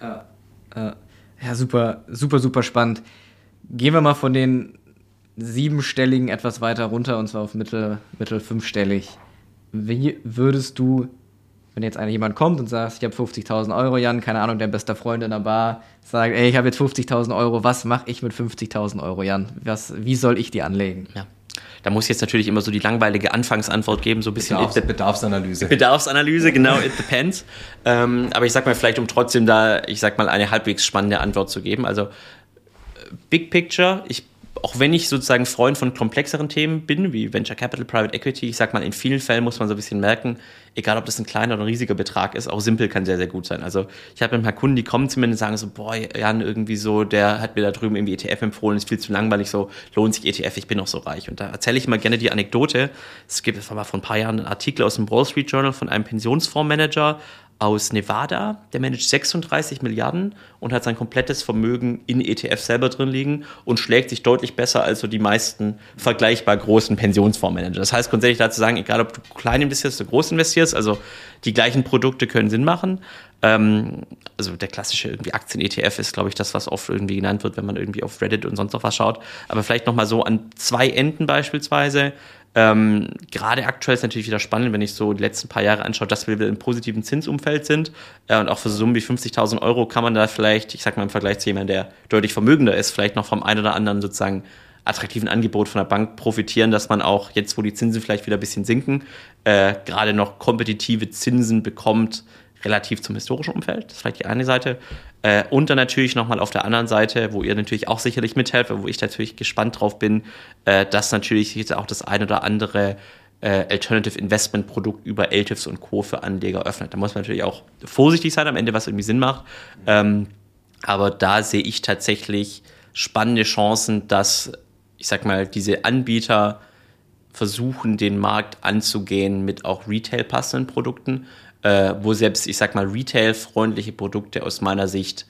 Ja, äh, ja, super, super, super spannend. Gehen wir mal von den siebenstelligen etwas weiter runter und zwar auf mittel, mittel fünfstellig. Wie würdest du, wenn jetzt jemand kommt und sagt, ich habe 50.000 Euro, Jan, keine Ahnung, dein bester Freund in der Bar, sagt, ey, ich habe jetzt 50.000 Euro, was mache ich mit 50.000 Euro, Jan? Was, wie soll ich die anlegen? Ja. Da muss ich jetzt natürlich immer so die langweilige Anfangsantwort geben, so ein bisschen Bedarfs, Bedarfsanalyse. Bedarfsanalyse, genau, it depends. ähm, aber ich sag mal, vielleicht um trotzdem da, ich sag mal, eine halbwegs spannende Antwort zu geben. Also, Big Picture, ich auch wenn ich sozusagen Freund von komplexeren Themen bin, wie Venture Capital, Private Equity, ich sag mal, in vielen Fällen muss man so ein bisschen merken, egal ob das ein kleiner oder ein riesiger Betrag ist, auch simpel kann sehr, sehr gut sein. Also ich habe ein paar Kunden, die kommen zu mir und sagen so, boah, Jan, irgendwie so, der hat mir da drüben irgendwie ETF empfohlen, ist viel zu langweilig, so lohnt sich ETF, ich bin auch so reich. Und da erzähle ich immer gerne die Anekdote. Es gibt, das war mal vor ein paar Jahren ein Artikel aus dem Wall Street Journal von einem Pensionsfondsmanager, aus Nevada, der managt 36 Milliarden und hat sein komplettes Vermögen in ETF selber drin liegen und schlägt sich deutlich besser als so die meisten vergleichbar großen Pensionsfondsmanager. Das heißt grundsätzlich dazu sagen, egal ob du klein investierst oder groß investierst, also die gleichen Produkte können Sinn machen. Ähm, also der klassische irgendwie Aktien-ETF ist, glaube ich, das, was oft irgendwie genannt wird, wenn man irgendwie auf Reddit und sonst noch was schaut. Aber vielleicht nochmal so an zwei Enden beispielsweise. Ähm, gerade aktuell ist natürlich wieder spannend, wenn ich so die letzten paar Jahre anschaue, dass wir wieder im positiven Zinsumfeld sind. Äh, und auch für Summen wie 50.000 Euro kann man da vielleicht, ich sag mal im Vergleich zu jemandem, der deutlich vermögender ist, vielleicht noch vom einen oder anderen sozusagen attraktiven Angebot von der Bank profitieren, dass man auch jetzt, wo die Zinsen vielleicht wieder ein bisschen sinken, äh, gerade noch kompetitive Zinsen bekommt, relativ zum historischen Umfeld. Das ist vielleicht die eine Seite. Äh, und dann natürlich nochmal auf der anderen Seite, wo ihr natürlich auch sicherlich mithelft, wo ich natürlich gespannt drauf bin, äh, dass natürlich jetzt auch das ein oder andere äh, Alternative Investment Produkt über LTIFs und Co. für Anleger öffnet. Da muss man natürlich auch vorsichtig sein am Ende, was irgendwie Sinn macht. Ähm, aber da sehe ich tatsächlich spannende Chancen, dass, ich sag mal, diese Anbieter versuchen, den Markt anzugehen mit auch Retail-passenden Produkten, äh, wo selbst, ich sag mal, Retail-freundliche Produkte aus meiner Sicht,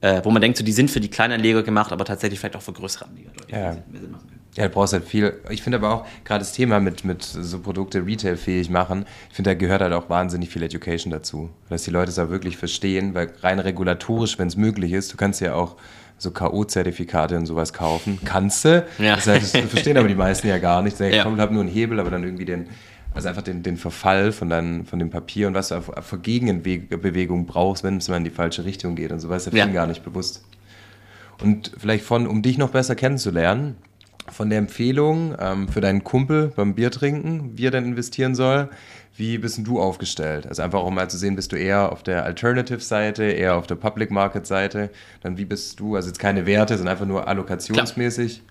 äh, wo man denkt, so, die sind für die Kleinanleger gemacht, aber tatsächlich vielleicht auch für größere Anleger ja. mehr Sinn machen können. Ja, du brauchst halt viel. Ich finde aber auch gerade das Thema mit, mit so Produkte retailfähig machen, ich finde, da gehört halt auch wahnsinnig viel Education dazu. Dass die Leute es auch wirklich verstehen, weil rein regulatorisch, wenn es möglich ist, du kannst ja auch so K.O.-Zertifikate und sowas kaufen. Kannst du. Ja. Das, heißt, das verstehen aber die meisten ja gar nicht. Ich ja. komm, hab nur einen Hebel, aber dann irgendwie den, also einfach den, den Verfall von, dein, von dem Papier und was du für Gegenbewegung brauchst, wenn es mal in die falsche Richtung geht und sowas, ist ja vielen gar nicht bewusst. Und vielleicht von, um dich noch besser kennenzulernen, von der Empfehlung ähm, für deinen Kumpel beim Bier trinken, wie er denn investieren soll. Wie bist denn du aufgestellt? Also einfach auch mal zu sehen, bist du eher auf der Alternative-Seite, eher auf der Public Market-Seite? Dann wie bist du, also jetzt keine Werte, sondern einfach nur allokationsmäßig?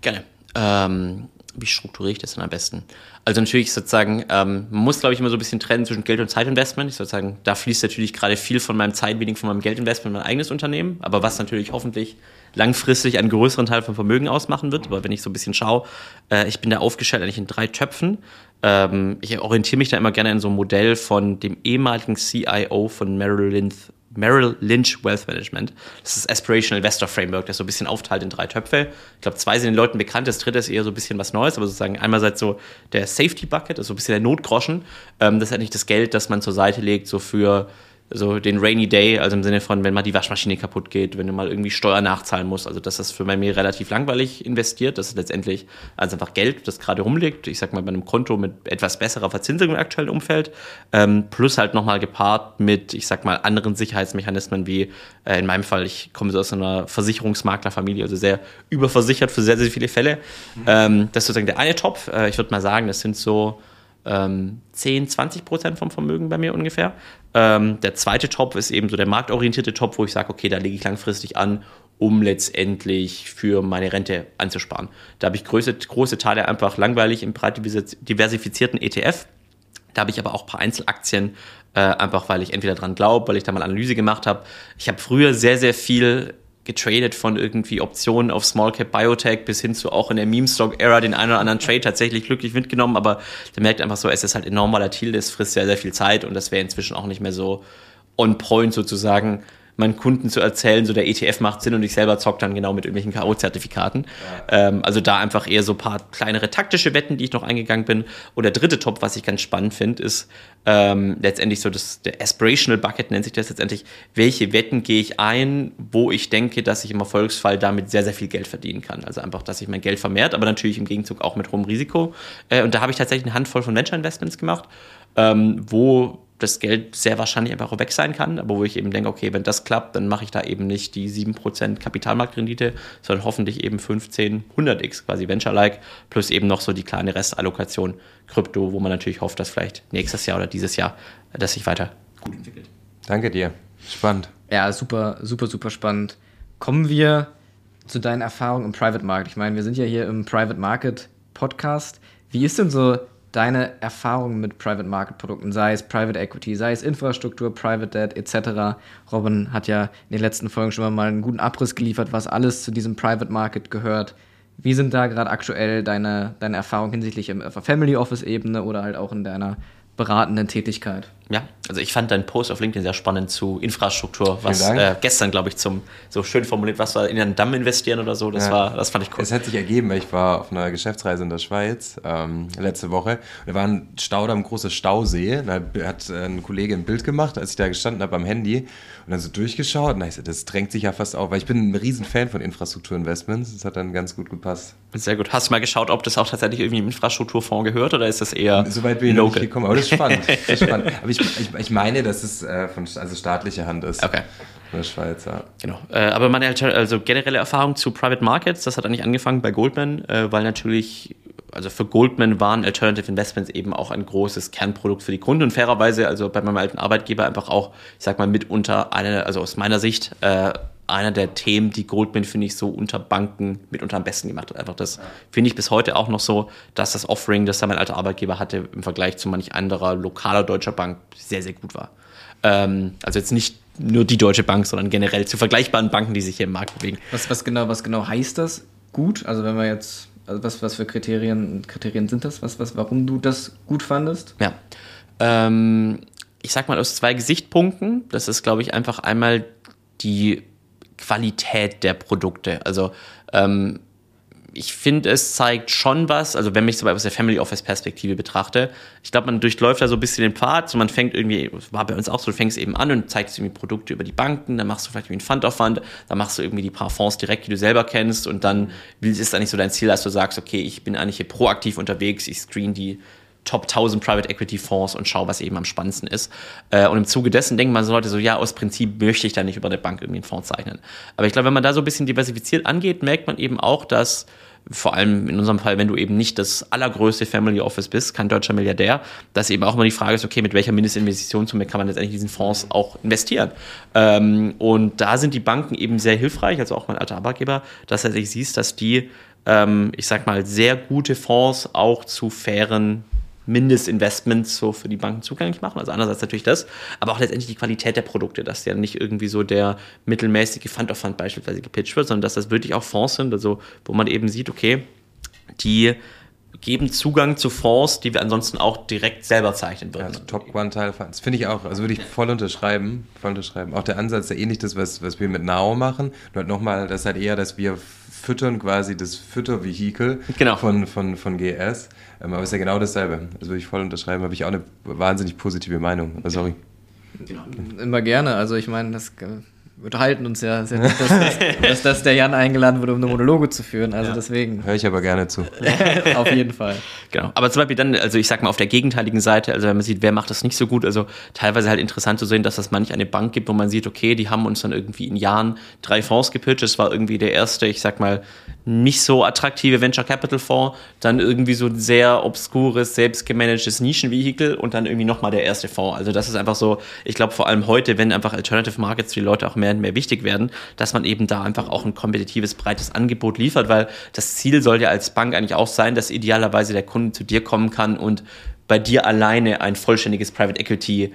Klar. Gerne. Ähm, wie strukturiere ich das denn am besten? Also natürlich sozusagen, ähm, man muss, glaube ich, immer so ein bisschen trennen zwischen Geld- und Zeitinvestment. Ich sozusagen, da fließt natürlich gerade viel von meinem Zeit, wenig von meinem Geldinvestment in mein eigenes Unternehmen, aber was natürlich hoffentlich langfristig einen größeren Teil von Vermögen ausmachen wird. Aber wenn ich so ein bisschen schaue, äh, ich bin da aufgestellt eigentlich in drei Töpfen. Ähm, ich orientiere mich da immer gerne in so einem Modell von dem ehemaligen CIO von Merrill Lynch, Merrill Lynch Wealth Management. Das ist das Aspirational Investor Framework, das so ein bisschen aufteilt in drei Töpfe. Ich glaube, zwei sind den Leuten bekannt, das dritte ist eher so ein bisschen was Neues, aber sozusagen einerseits so der Safety Bucket, also so ein bisschen der Notgroschen. Ähm, das ist eigentlich das Geld, das man zur Seite legt, so für so den Rainy Day, also im Sinne von, wenn mal die Waschmaschine kaputt geht, wenn du mal irgendwie Steuer nachzahlen musst. Also das ist für mich relativ langweilig investiert. Das ist letztendlich also einfach Geld, das gerade rumliegt. Ich sag mal bei einem Konto mit etwas besserer Verzinsung im aktuellen Umfeld. Ähm, plus halt nochmal gepaart mit, ich sag mal, anderen Sicherheitsmechanismen wie äh, in meinem Fall, ich komme so aus einer Versicherungsmaklerfamilie, also sehr überversichert für sehr, sehr viele Fälle. Mhm. Ähm, das ist sozusagen der eine Topf. Äh, ich würde mal sagen, das sind so ähm, 10, 20 Prozent vom Vermögen bei mir ungefähr. Ähm, der zweite Top ist eben so der marktorientierte Top, wo ich sage, okay, da lege ich langfristig an, um letztendlich für meine Rente anzusparen. Da habe ich große, große Teile einfach langweilig im breit diversifizierten ETF. Da habe ich aber auch ein paar Einzelaktien, äh, einfach weil ich entweder dran glaube, weil ich da mal Analyse gemacht habe. Ich habe früher sehr, sehr viel getradet von irgendwie Optionen auf Small Cap Biotech bis hin zu auch in der Meme Stock Era den einen oder anderen Trade tatsächlich glücklich mitgenommen, aber der merkt einfach so, es ist halt enorm volatil, das frisst sehr, sehr viel Zeit und das wäre inzwischen auch nicht mehr so on point sozusagen meinen Kunden zu erzählen, so der ETF macht Sinn und ich selber zock dann genau mit irgendwelchen K.O.-Zertifikaten. Ja. Ähm, also da einfach eher so ein paar kleinere taktische Wetten, die ich noch eingegangen bin. Und der dritte Top, was ich ganz spannend finde, ist ähm, letztendlich so das, der Aspirational Bucket nennt sich das letztendlich. Welche Wetten gehe ich ein, wo ich denke, dass ich im Erfolgsfall damit sehr, sehr viel Geld verdienen kann. Also einfach, dass sich mein Geld vermehrt, aber natürlich im Gegenzug auch mit hohem Risiko. Äh, und da habe ich tatsächlich eine Handvoll von Venture Investments gemacht, ähm, wo das Geld sehr wahrscheinlich einfach auch weg sein kann, aber wo ich eben denke, okay, wenn das klappt, dann mache ich da eben nicht die 7% Kapitalmarktrendite, sondern hoffentlich eben 15, 100x quasi Venture-like, plus eben noch so die kleine Restallokation Krypto, wo man natürlich hofft, dass vielleicht nächstes Jahr oder dieses Jahr das sich weiter gut entwickelt. Danke dir. Spannend. Ja, super, super, super spannend. Kommen wir zu deinen Erfahrungen im Private Market. Ich meine, wir sind ja hier im Private Market Podcast. Wie ist denn so deine Erfahrungen mit Private Market Produkten, sei es Private Equity, sei es Infrastruktur, Private Debt etc. Robin hat ja in den letzten Folgen schon mal einen guten Abriss geliefert, was alles zu diesem Private Market gehört. Wie sind da gerade aktuell deine, deine Erfahrungen hinsichtlich der Family Office Ebene oder halt auch in deiner beratenden Tätigkeit? Ja, also ich fand deinen Post auf LinkedIn sehr spannend zu Infrastruktur, was äh, gestern, glaube ich, zum so schön formuliert, was war in einen Damm investieren oder so. Das ja. war, das fand ich cool. Es hat sich ergeben, weil ich war auf einer Geschäftsreise in der Schweiz ähm, letzte Woche. Da war ein Staudamm, großer Stausee. Da hat ein Kollege ein Bild gemacht, als ich da gestanden habe am Handy und dann so durchgeschaut. Und ich so, das drängt sich ja fast auf, weil ich bin ein riesen Fan von Infrastrukturinvestments. Das hat dann ganz gut gepasst. Sehr gut. Hast du mal geschaut, ob das auch tatsächlich irgendwie im Infrastrukturfonds gehört oder ist das eher Soweit local? nicht gekommen, aber das ist spannend. Das ist spannend. Aber ich, ich, ich meine, dass es äh, von also staatlicher Hand ist. Okay. In der Schweiz, ja. Genau. Äh, aber meine also generelle Erfahrung zu Private Markets, das hat eigentlich angefangen bei Goldman, äh, weil natürlich also für Goldman waren Alternative Investments eben auch ein großes Kernprodukt für die Kunden und fairerweise, also bei meinem alten Arbeitgeber einfach auch, ich sag mal, mitunter eine, also aus meiner Sicht, äh, einer der Themen, die Goldman, finde ich, so unter Banken mitunter am besten gemacht hat. Einfach das finde ich bis heute auch noch so, dass das Offering, das da mein alter Arbeitgeber hatte, im Vergleich zu manch anderer lokaler deutscher Bank sehr, sehr gut war. Ähm, also jetzt nicht nur die Deutsche Bank, sondern generell zu vergleichbaren Banken, die sich hier im Markt bewegen. Was, was, genau, was genau heißt das gut? Also wenn wir jetzt, also was, was für Kriterien, Kriterien sind das? Was, was, warum du das gut fandest? Ja. Ähm, ich sag mal aus zwei Gesichtspunkten. Das ist, glaube ich, einfach einmal die Qualität der Produkte. Also ähm, ich finde, es zeigt schon was, also wenn ich es aus der Family Office Perspektive betrachte, ich glaube, man durchläuft da so ein bisschen den Pfad, so man fängt irgendwie, war bei uns auch so, du fängst eben an und zeigst irgendwie Produkte über die Banken, dann machst du vielleicht irgendwie einen Fund of Fund, dann machst du irgendwie die paar Fonds direkt, die du selber kennst und dann ist eigentlich so dein Ziel, dass du sagst, okay, ich bin eigentlich hier proaktiv unterwegs, ich screen die Top 1000 Private Equity Fonds und schau, was eben am spannendsten ist. Äh, und im Zuge dessen denken man so Leute so, ja, aus Prinzip möchte ich da nicht über der Bank irgendwie einen Fonds zeichnen. Aber ich glaube, wenn man da so ein bisschen diversifiziert angeht, merkt man eben auch, dass vor allem in unserem Fall, wenn du eben nicht das allergrößte Family Office bist, kein deutscher Milliardär, dass eben auch immer die Frage ist, okay, mit welcher Mindestinvestitionssumme kann man letztendlich diesen Fonds auch investieren? Ähm, und da sind die Banken eben sehr hilfreich, also auch mein alter Arbeitgeber, dass er sich siehst, dass die, ähm, ich sag mal, sehr gute Fonds auch zu fairen Mindestinvestments so für die Banken zugänglich machen. Also einerseits natürlich das, aber auch letztendlich die Qualität der Produkte, dass ja nicht irgendwie so der mittelmäßige Fund of Fund beispielsweise gepitcht wird, sondern dass das wirklich auch Fonds sind, also wo man eben sieht, okay, die geben Zugang zu Fonds, die wir ansonsten auch direkt selber zeichnen würden. Also Top Quantile Funds. Finde ich auch, also würde ich voll unterschreiben, voll unterschreiben. Auch der Ansatz, der ähnlich ist, was, was wir mit Now machen. Nur halt nochmal, das ist halt eher, dass wir füttern quasi das Füttervehikel genau. von, von, von GS. Ähm, aber es ist ja genau dasselbe. Also würde ich voll unterschreiben, habe ich auch eine wahnsinnig positive Meinung. Sorry. Genau. Immer gerne. Also ich meine, das wir unterhalten uns ja, sehr gut, dass, dass, dass, dass, der Jan eingeladen wurde, um eine Monologe zu führen. Also ja. deswegen. Höre ich aber gerne zu. auf jeden Fall. Genau. Aber zum Beispiel dann, also ich sag mal, auf der gegenteiligen Seite, also wenn man sieht, wer macht das nicht so gut, also teilweise halt interessant zu sehen, dass es manch eine Bank gibt, wo man sieht, okay, die haben uns dann irgendwie in Jahren drei Fonds gepitcht. Das war irgendwie der erste, ich sag mal, nicht so attraktive Venture Capital Fonds, dann irgendwie so ein sehr obskures, selbstgemanagtes Nischenvehikel und dann irgendwie nochmal der erste Fonds. Also das ist einfach so, ich glaube vor allem heute, wenn einfach Alternative Markets für die Leute auch mehr und mehr wichtig werden, dass man eben da einfach auch ein kompetitives, breites Angebot liefert, weil das Ziel soll ja als Bank eigentlich auch sein, dass idealerweise der Kunde zu dir kommen kann und bei dir alleine ein vollständiges Private Equity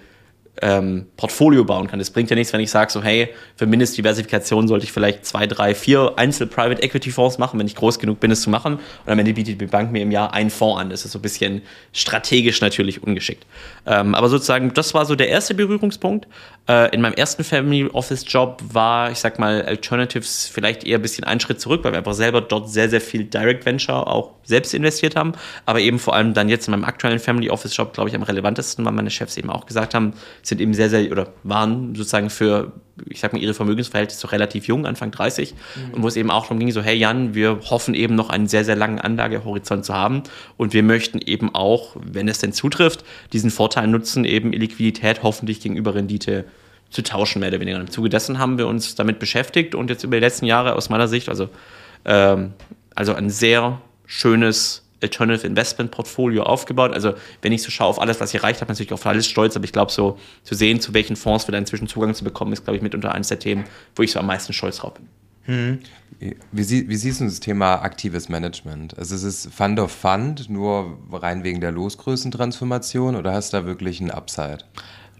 ähm, Portfolio bauen kann. Das bringt ja nichts, wenn ich sage, so hey, für Mindestdiversifikation sollte ich vielleicht zwei, drei, vier Einzel-Private Equity Fonds machen, wenn ich groß genug bin, es zu machen. Und am Ende bietet die Bank mir im Jahr einen Fonds an. Das ist so ein bisschen strategisch natürlich ungeschickt. Ähm, aber sozusagen, das war so der erste Berührungspunkt. Äh, in meinem ersten Family Office Job war, ich sag mal, Alternatives vielleicht eher ein bisschen einen Schritt zurück, weil wir einfach selber dort sehr, sehr viel Direct Venture auch selbst investiert haben. Aber eben vor allem dann jetzt in meinem aktuellen Family Office Job, glaube ich, am relevantesten, weil meine Chefs eben auch gesagt haben, sind eben sehr, sehr, oder waren sozusagen für, ich sag mal, ihre Vermögensverhältnisse so relativ jung, Anfang 30. Mhm. Und wo es eben auch darum ging, so, hey Jan, wir hoffen eben noch einen sehr, sehr langen Anlagehorizont zu haben. Und wir möchten eben auch, wenn es denn zutrifft, diesen Vorteil nutzen, eben Liquidität hoffentlich gegenüber Rendite zu tauschen, mehr oder weniger. Im Zuge dessen haben wir uns damit beschäftigt und jetzt über die letzten Jahre aus meiner Sicht, also, ähm, also ein sehr schönes Alternative Investment Portfolio aufgebaut. Also wenn ich so schaue auf alles, was ich erreicht habe, natürlich auf alles stolz, aber ich glaube so zu sehen, zu welchen Fonds wir da inzwischen Zugang zu bekommen, ist glaube ich mitunter eines der Themen, wo ich so am meisten stolz drauf bin. Hm. Wie, sie, wie, siehst du das Thema aktives Management? Also ist es Fund of Fund nur rein wegen der Losgrößentransformation oder hast du da wirklich einen Upside?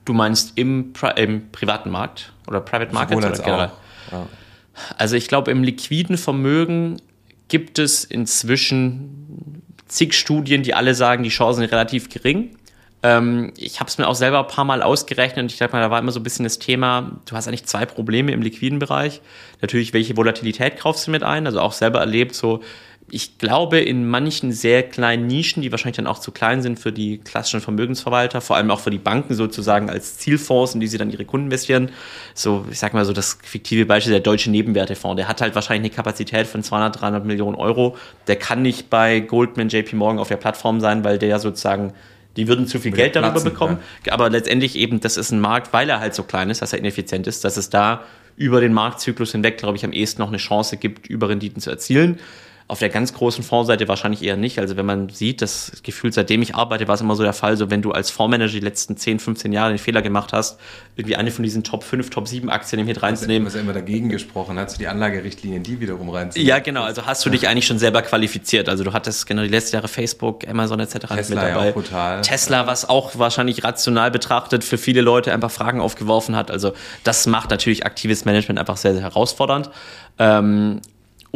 Du meinst im, im privaten Markt oder Private Markets oder generell? Ja. Also ich glaube, im liquiden Vermögen gibt es inzwischen zig Studien, die alle sagen, die Chancen sind relativ gering. Ähm, ich habe es mir auch selber ein paar Mal ausgerechnet und ich glaube mal, da war immer so ein bisschen das Thema, du hast eigentlich zwei Probleme im liquiden Bereich. Natürlich, welche Volatilität kaufst du mit ein? Also auch selber erlebt, so ich glaube, in manchen sehr kleinen Nischen, die wahrscheinlich dann auch zu klein sind für die klassischen Vermögensverwalter, vor allem auch für die Banken sozusagen als Zielfonds, in die sie dann ihre Kunden investieren. So, ich sag mal so das fiktive Beispiel der deutsche Nebenwertefonds. Der hat halt wahrscheinlich eine Kapazität von 200, 300 Millionen Euro. Der kann nicht bei Goldman, JP Morgan auf der Plattform sein, weil der sozusagen die würden zu viel Geld darüber platzen, bekommen. Ja. Aber letztendlich eben, das ist ein Markt, weil er halt so klein ist, dass er ineffizient ist, dass es da über den Marktzyklus hinweg, glaube ich, am ehesten noch eine Chance gibt, Überrenditen zu erzielen. Auf der ganz großen Fondsseite wahrscheinlich eher nicht. Also wenn man sieht, das Gefühl, seitdem ich arbeite, war es immer so der Fall, so wenn du als Fondsmanager die letzten 10, 15 Jahre den Fehler gemacht hast, irgendwie eine von diesen Top 5, Top 7 Aktien Hit reinzunehmen. Was ja immer dagegen gesprochen hat, so die Anlagerichtlinien, die wiederum reinzunehmen. Ja, genau. Also hast du dich eigentlich schon selber qualifiziert. Also du hattest genau die letzten Jahre Facebook, Amazon etc. Tesla mit dabei. Ja auch brutal. Tesla, was auch wahrscheinlich rational betrachtet für viele Leute einfach Fragen aufgeworfen hat. Also das macht natürlich aktives Management einfach sehr, sehr herausfordernd. Ähm,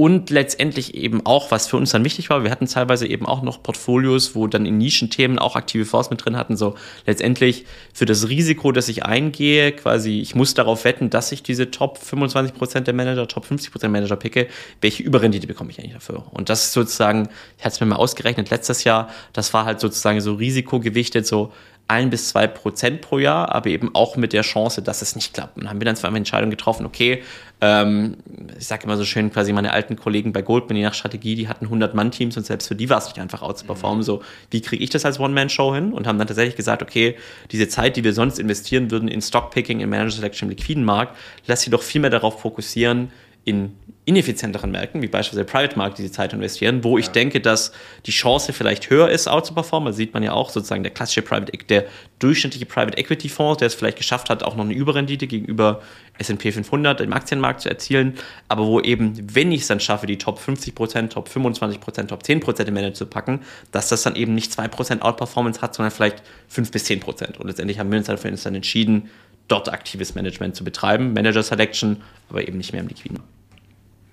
und letztendlich eben auch, was für uns dann wichtig war, wir hatten teilweise eben auch noch Portfolios, wo dann in Nischenthemen auch aktive Fonds mit drin hatten. So letztendlich für das Risiko, das ich eingehe, quasi, ich muss darauf wetten, dass ich diese Top 25% der Manager, Top 50% der Manager picke, welche Überrendite bekomme ich eigentlich dafür? Und das ist sozusagen, ich hatte es mir mal ausgerechnet letztes Jahr, das war halt sozusagen so risikogewichtet, so ein bis zwei Prozent pro Jahr, aber eben auch mit der Chance, dass es nicht klappt. Und haben wir dann zwar eine Entscheidung getroffen, okay, ähm, ich sage immer so schön, quasi meine alten Kollegen bei Goldman, je nach Strategie, die hatten 100-Mann-Teams und selbst für die war es nicht einfach outzuperformen. Mhm. So, wie kriege ich das als One-Man-Show hin? Und haben dann tatsächlich gesagt, okay, diese Zeit, die wir sonst investieren würden in Stockpicking, in Manager Selection im liquiden Markt, lass sie doch viel mehr darauf fokussieren, in ineffizienteren Märkten, wie beispielsweise Private Markt, diese Zeit investieren, wo ja. ich denke, dass die Chance vielleicht höher ist, out zu performen. Das sieht man ja auch sozusagen der klassische Private, der durchschnittliche Private Equity Fonds, der es vielleicht geschafft hat, auch noch eine Überrendite gegenüber S&P 500 im Aktienmarkt zu erzielen, aber wo eben, wenn ich es dann schaffe, die Top 50% Top 25% Top 10% im Manager zu packen, dass das dann eben nicht 2% Outperformance hat, sondern vielleicht 5 bis 10% Und letztendlich haben wir uns dafür dann entschieden, dort aktives Management zu betreiben, Manager Selection, aber eben nicht mehr im Liquiden.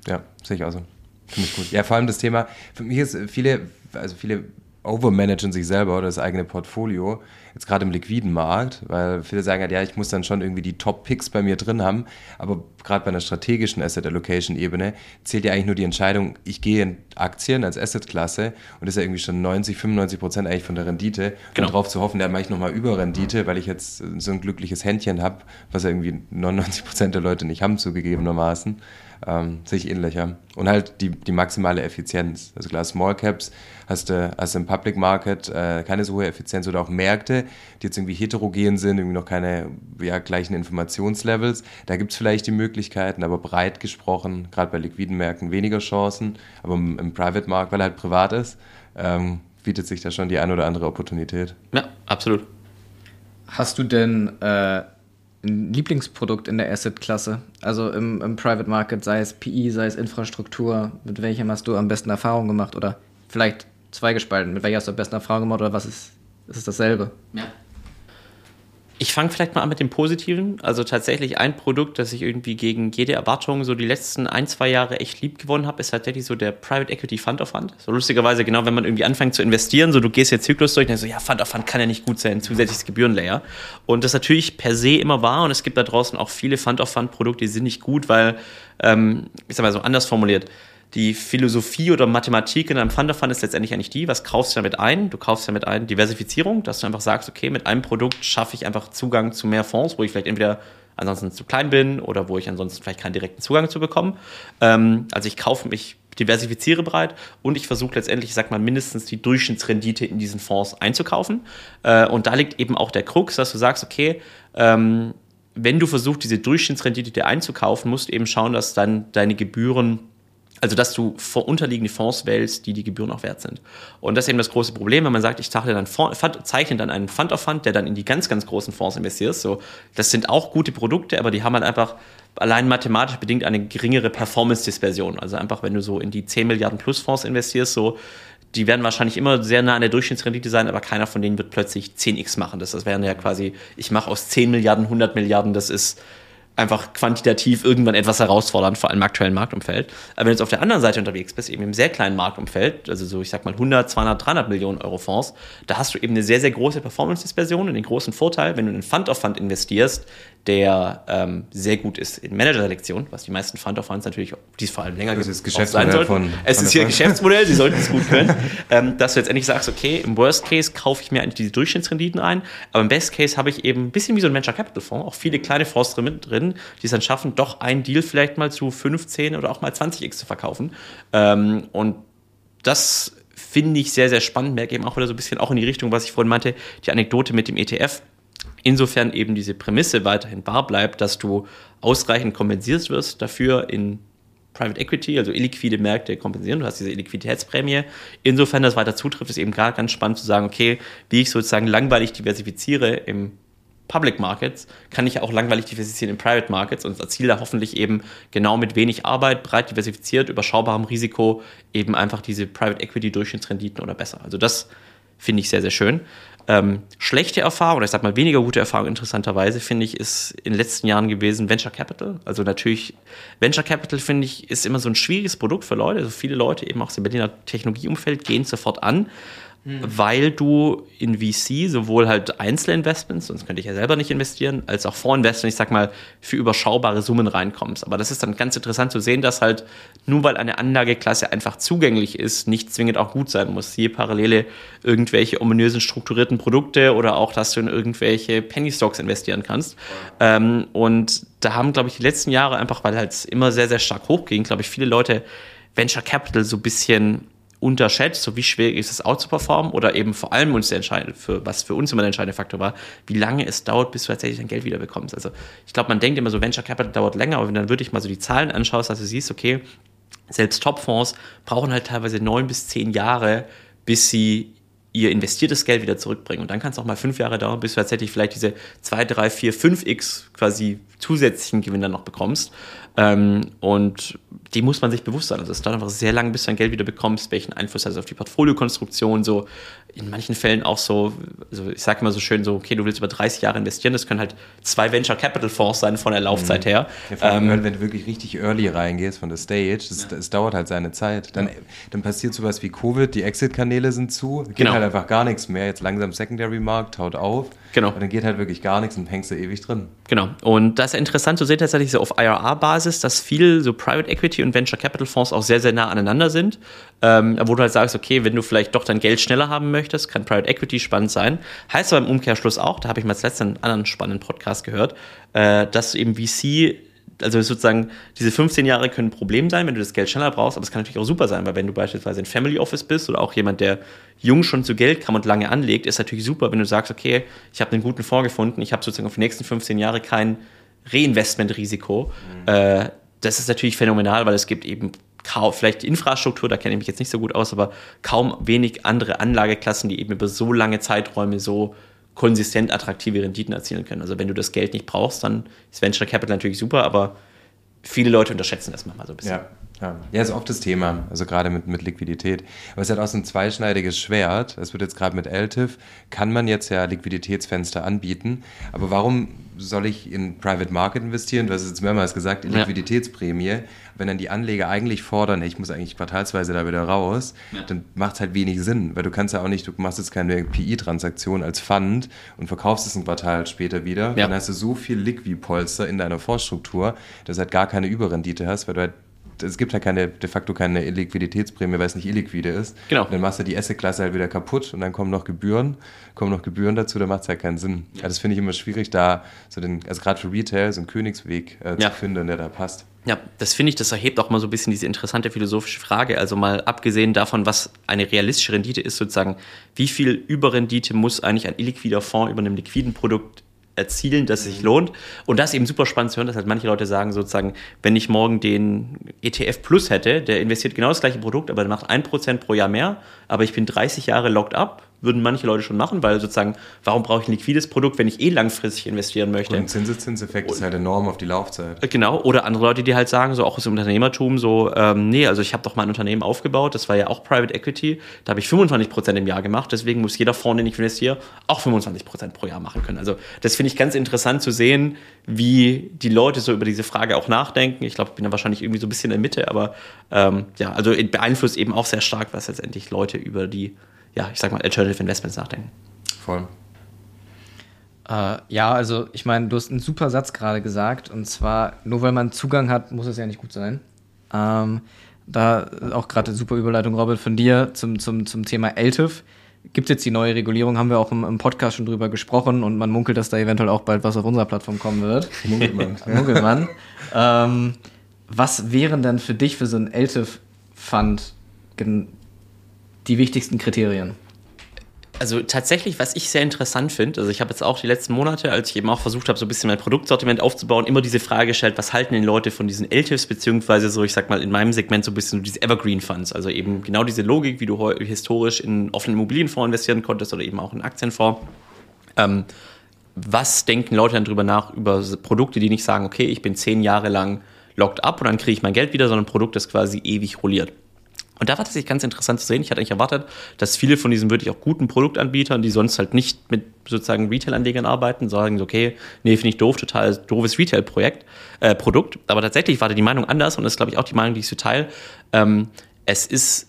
Ja, sehe ich auch so. Finde ich gut. Ja, vor allem das Thema, für mich ist viele, also viele overmanagen sich selber oder das eigene Portfolio, jetzt gerade im liquiden Markt, weil viele sagen halt, ja, ich muss dann schon irgendwie die Top-Picks bei mir drin haben, aber gerade bei einer strategischen Asset-Allocation-Ebene zählt ja eigentlich nur die Entscheidung, ich gehe in Aktien als Asset-Klasse und das ist ja irgendwie schon 90, 95 Prozent eigentlich von der Rendite. Genau. und darauf zu hoffen, da mache ich nochmal Überrendite, weil ich jetzt so ein glückliches Händchen habe, was ja irgendwie 99 Prozent der Leute nicht haben, zugegebenermaßen ähm, sehe ich ähnlich, ja. Und halt die, die maximale Effizienz. Also klar, Small Caps hast du, hast im Public Market äh, keine so hohe Effizienz oder auch Märkte, die jetzt irgendwie heterogen sind, irgendwie noch keine ja, gleichen Informationslevels. Da gibt es vielleicht die Möglichkeiten, aber breit gesprochen, gerade bei liquiden Märkten weniger Chancen, aber im, im Private Markt, weil er halt privat ist, ähm, bietet sich da schon die ein oder andere Opportunität. Ja, absolut. Hast du denn äh Lieblingsprodukt in der Asset-Klasse? Also im, im Private Market, sei es PI, sei es Infrastruktur, mit welchem hast du am besten Erfahrung gemacht? Oder vielleicht zweigespalten, mit welcher hast du am besten Erfahrung gemacht oder was ist, ist es dasselbe? Ja. Ich fange vielleicht mal an mit dem Positiven. Also tatsächlich ein Produkt, das ich irgendwie gegen jede Erwartung so die letzten ein, zwei Jahre echt lieb gewonnen habe, ist tatsächlich so der Private Equity Fund of Fund. So lustigerweise, genau wenn man irgendwie anfängt zu investieren, so du gehst jetzt Zyklus durch, dann so, ja, Fund of Fund kann ja nicht gut sein, zusätzliches Gebührenlayer. Und das natürlich per se immer wahr und es gibt da draußen auch viele Fund of Fund Produkte, die sind nicht gut, weil, ähm, ich sag mal so anders formuliert, die Philosophie oder Mathematik in einem Fund of Fund ist letztendlich eigentlich die, was kaufst du damit ein? Du kaufst damit ein Diversifizierung, dass du einfach sagst, okay, mit einem Produkt schaffe ich einfach Zugang zu mehr Fonds, wo ich vielleicht entweder ansonsten zu klein bin oder wo ich ansonsten vielleicht keinen direkten Zugang zu bekomme. Ähm, also ich kaufe mich, diversifiziere breit und ich versuche letztendlich, ich sag mal, mindestens die Durchschnittsrendite in diesen Fonds einzukaufen. Äh, und da liegt eben auch der Krux, dass du sagst, okay, ähm, wenn du versuchst, diese Durchschnittsrendite dir einzukaufen, musst du eben schauen, dass dann deine Gebühren also, dass du unterliegende Fonds wählst, die die Gebühren auch wert sind. Und das ist eben das große Problem, wenn man sagt, ich zeichne dann, Fonds, zeichne dann einen Fund of Fund, der dann in die ganz, ganz großen Fonds investiert. So, das sind auch gute Produkte, aber die haben halt einfach allein mathematisch bedingt eine geringere Performance-Dispersion. Also einfach, wenn du so in die 10 Milliarden plus Fonds investierst, so, die werden wahrscheinlich immer sehr nah an der Durchschnittsrendite sein, aber keiner von denen wird plötzlich 10x machen. Das, das wären ja quasi, ich mache aus 10 Milliarden 100 Milliarden, das ist einfach quantitativ irgendwann etwas herausfordernd, vor allem im aktuellen Marktumfeld. Aber wenn du jetzt auf der anderen Seite unterwegs bist, eben im sehr kleinen Marktumfeld, also so ich sag mal 100, 200, 300 Millionen Euro Fonds, da hast du eben eine sehr, sehr große Performance-Dispersion und den großen Vorteil, wenn du in Fund of Fund investierst, der ähm, sehr gut ist in Manager-Selektion, was die meisten Fund of Funds natürlich, die es vor allem länger das ist Geschäftsmodell sein sollten. Von es ist hier Geschäftsmodell, sie sollten es gut können, ähm, dass du jetzt endlich sagst, okay, im Worst Case kaufe ich mir eigentlich diese Durchschnittsrenditen ein, aber im Best Case habe ich eben ein bisschen wie so ein Venture Capital Fonds, auch viele kleine Fonds drin, drin die es dann schaffen, doch einen Deal vielleicht mal zu 15 oder auch mal 20x zu verkaufen. Ähm, und das finde ich sehr, sehr spannend, merke eben auch wieder so ein bisschen auch in die Richtung, was ich vorhin meinte, die Anekdote mit dem ETF Insofern eben diese Prämisse weiterhin wahr bleibt, dass du ausreichend kompensiert wirst dafür in Private Equity, also illiquide Märkte kompensieren. Du hast diese Liquiditätsprämie. Insofern das weiter zutrifft, ist eben gerade ganz spannend zu sagen, okay, wie ich sozusagen langweilig diversifiziere im Public Markets, kann ich auch langweilig diversifizieren in Private Markets und erziele da hoffentlich eben genau mit wenig Arbeit, breit diversifiziert, überschaubarem Risiko eben einfach diese Private Equity Durchschnittsrenditen oder besser. Also das finde ich sehr, sehr schön. Ähm, schlechte Erfahrung, oder ich sag mal weniger gute Erfahrung interessanterweise, finde ich, ist in den letzten Jahren gewesen Venture Capital. Also natürlich, Venture Capital, finde ich, ist immer so ein schwieriges Produkt für Leute. Also viele Leute eben auch aus dem Berliner Technologieumfeld gehen sofort an Mhm. weil du in VC sowohl halt Einzelinvestments, sonst könnte ich ja selber nicht investieren, als auch Vorinvestments, ich sag mal, für überschaubare Summen reinkommst. Aber das ist dann ganz interessant zu sehen, dass halt nur weil eine Anlageklasse einfach zugänglich ist, nicht zwingend auch gut sein muss. Je Parallele irgendwelche ominösen strukturierten Produkte oder auch, dass du in irgendwelche Penny Stocks investieren kannst. Ähm, und da haben, glaube ich, die letzten Jahre einfach, weil halt immer sehr, sehr stark hochging, glaube ich, viele Leute Venture Capital so ein bisschen unterschätzt, so wie schwierig ist es out zu performen oder eben vor allem uns entscheidend, für was für uns immer der entscheidende Faktor war, wie lange es dauert, bis du tatsächlich dein Geld wieder bekommst. Also ich glaube, man denkt immer so, Venture Capital dauert länger, aber wenn du dann wirklich mal so die Zahlen anschaust, dass du siehst, okay, selbst Topfonds brauchen halt teilweise neun bis zehn Jahre, bis sie ihr investiertes Geld wieder zurückbringen. Und dann kann es auch mal fünf Jahre dauern, bis du tatsächlich vielleicht diese zwei, drei, vier, fünf x quasi zusätzlichen Gewinn dann noch bekommst. Ähm, und die muss man sich bewusst sein. Also es dauert einfach sehr lange, bis du dein Geld wieder bekommst, welchen Einfluss hat es auf die Portfoliokonstruktion, so in manchen Fällen auch so, also ich sage immer so schön so, okay, du willst über 30 Jahre investieren, das können halt zwei Venture Capital Fonds sein von der Laufzeit mhm. her. Ja, vor allem, ähm, wenn du wirklich richtig early reingehst von der Stage, es ja. dauert halt seine Zeit. Dann, dann passiert sowas wie Covid, die Exit-Kanäle sind zu, geht genau. halt einfach gar nichts mehr. Jetzt langsam Secondary-Markt, haut auf. Genau. Und dann geht halt wirklich gar nichts und hängst du ewig drin. Genau. Und das ist interessant zu sehen, tatsächlich so auf IRA-Basis, dass viel so Private Equity und Venture Capital Fonds auch sehr, sehr nah aneinander sind. Ähm, wo du halt sagst, okay, wenn du vielleicht doch dein Geld schneller haben möchtest, kann Private Equity spannend sein. Heißt aber im Umkehrschluss auch, da habe ich mal als letzten einen anderen spannenden Podcast gehört, äh, dass eben VC also sozusagen, diese 15 Jahre können ein Problem sein, wenn du das Geld schneller brauchst, aber es kann natürlich auch super sein, weil wenn du beispielsweise ein Family Office bist oder auch jemand, der jung schon zu Geld kam und lange anlegt, ist natürlich super, wenn du sagst, okay, ich habe einen guten Fonds gefunden, ich habe sozusagen auf die nächsten 15 Jahre kein Reinvestmentrisiko. Mhm. Äh, das ist natürlich phänomenal, weil es gibt eben kaum, vielleicht Infrastruktur, da kenne ich mich jetzt nicht so gut aus, aber kaum wenig andere Anlageklassen, die eben über so lange Zeiträume so konsistent attraktive Renditen erzielen können. Also wenn du das Geld nicht brauchst, dann ist Venture Capital natürlich super, aber viele Leute unterschätzen das manchmal so ein bisschen. Ja. Ja, ja ist oft das Thema, also gerade mit, mit Liquidität. Aber es ist halt auch so ein zweischneidiges Schwert. Es wird jetzt gerade mit LTIF, kann man jetzt ja Liquiditätsfenster anbieten. Aber warum soll ich in Private Market investieren? Du hast es jetzt mehrmals gesagt, in Liquiditätsprämie. Ja. Wenn dann die Anleger eigentlich fordern, ich muss eigentlich quartalsweise da wieder raus, ja. dann macht es halt wenig Sinn, weil du kannst ja auch nicht, du machst jetzt keine PI-Transaktion als Fund und verkaufst es ein Quartal später wieder. Dann hast du so viel Liquidpolster in deiner Vorstruktur, dass du halt gar keine Überrendite hast, weil du halt es gibt halt keine, de facto keine Liquiditätsprämie, weil es nicht illiquide ist. Genau. Und dann machst du die Asset-Klasse halt wieder kaputt und dann kommen noch Gebühren, kommen noch Gebühren dazu, dann macht es halt keinen Sinn. Ja. Also das finde ich immer schwierig, da so den, also gerade für Retail so einen Königsweg äh, ja. zu finden, der da passt. Ja, das finde ich, das erhebt auch mal so ein bisschen diese interessante philosophische Frage. Also mal abgesehen davon, was eine realistische Rendite ist, sozusagen, wie viel Überrendite muss eigentlich ein illiquider Fonds über einem liquiden Produkt erzielen, dass es sich lohnt. Und das ist eben super spannend zu hören, dass halt manche Leute sagen, sozusagen, wenn ich morgen den ETF Plus hätte, der investiert genau das gleiche Produkt, aber der macht 1% pro Jahr mehr, aber ich bin 30 Jahre locked up, würden manche Leute schon machen, weil sozusagen, warum brauche ich ein liquides Produkt, wenn ich eh langfristig investieren möchte? Und Zinseszinseffekt ist halt enorm auf die Laufzeit. Äh, genau, oder andere Leute, die halt sagen, so auch aus dem Unternehmertum, so, ähm, nee, also ich habe doch mein Unternehmen aufgebaut, das war ja auch Private Equity, da habe ich 25% im Jahr gemacht, deswegen muss jeder Fonds, den ich investiere, auch 25% pro Jahr machen können. Also das finde ich ganz interessant zu sehen, wie die Leute so über diese Frage auch nachdenken. Ich glaube, ich bin da wahrscheinlich irgendwie so ein bisschen in der Mitte, aber ähm, ja, also beeinflusst eben auch sehr stark, was letztendlich Leute über die ja, ich sag mal, Alternative Investments nachdenken. Voll. Äh, ja, also ich meine, du hast einen super Satz gerade gesagt und zwar, nur weil man Zugang hat, muss es ja nicht gut sein. Ähm, da auch gerade eine super Überleitung, Robert, von dir zum, zum, zum Thema LTIF. Gibt jetzt die neue Regulierung, haben wir auch im, im, Podcast schon drüber gesprochen und man munkelt, dass da eventuell auch bald was auf unserer Plattform kommen wird. Munkelt man. munkelt man. Ähm, was wären denn für dich für so ein LTIF-Fund die wichtigsten Kriterien? Also tatsächlich, was ich sehr interessant finde, also ich habe jetzt auch die letzten Monate, als ich eben auch versucht habe, so ein bisschen mein Produktsortiment aufzubauen, immer diese Frage gestellt, was halten denn Leute von diesen LTIFs, beziehungsweise so, ich sag mal, in meinem Segment so ein bisschen diese Evergreen Funds, also eben genau diese Logik, wie du historisch in offenen Immobilienfonds investieren konntest oder eben auch in Aktienfonds. Ähm, was denken Leute dann drüber nach, über Produkte, die nicht sagen, okay, ich bin zehn Jahre lang locked up und dann kriege ich mein Geld wieder, sondern ein Produkt, das quasi ewig rolliert. Und da war das ganz interessant zu sehen. Ich hatte eigentlich erwartet, dass viele von diesen wirklich auch guten Produktanbietern, die sonst halt nicht mit sozusagen Retail-Anlegern arbeiten, sagen, okay, nee, finde ich doof, total doofes Retail-Projekt, äh, Produkt. Aber tatsächlich war da die Meinung anders und das ist, glaube ich, auch die Meinung, die ich so teile. Ähm, es ist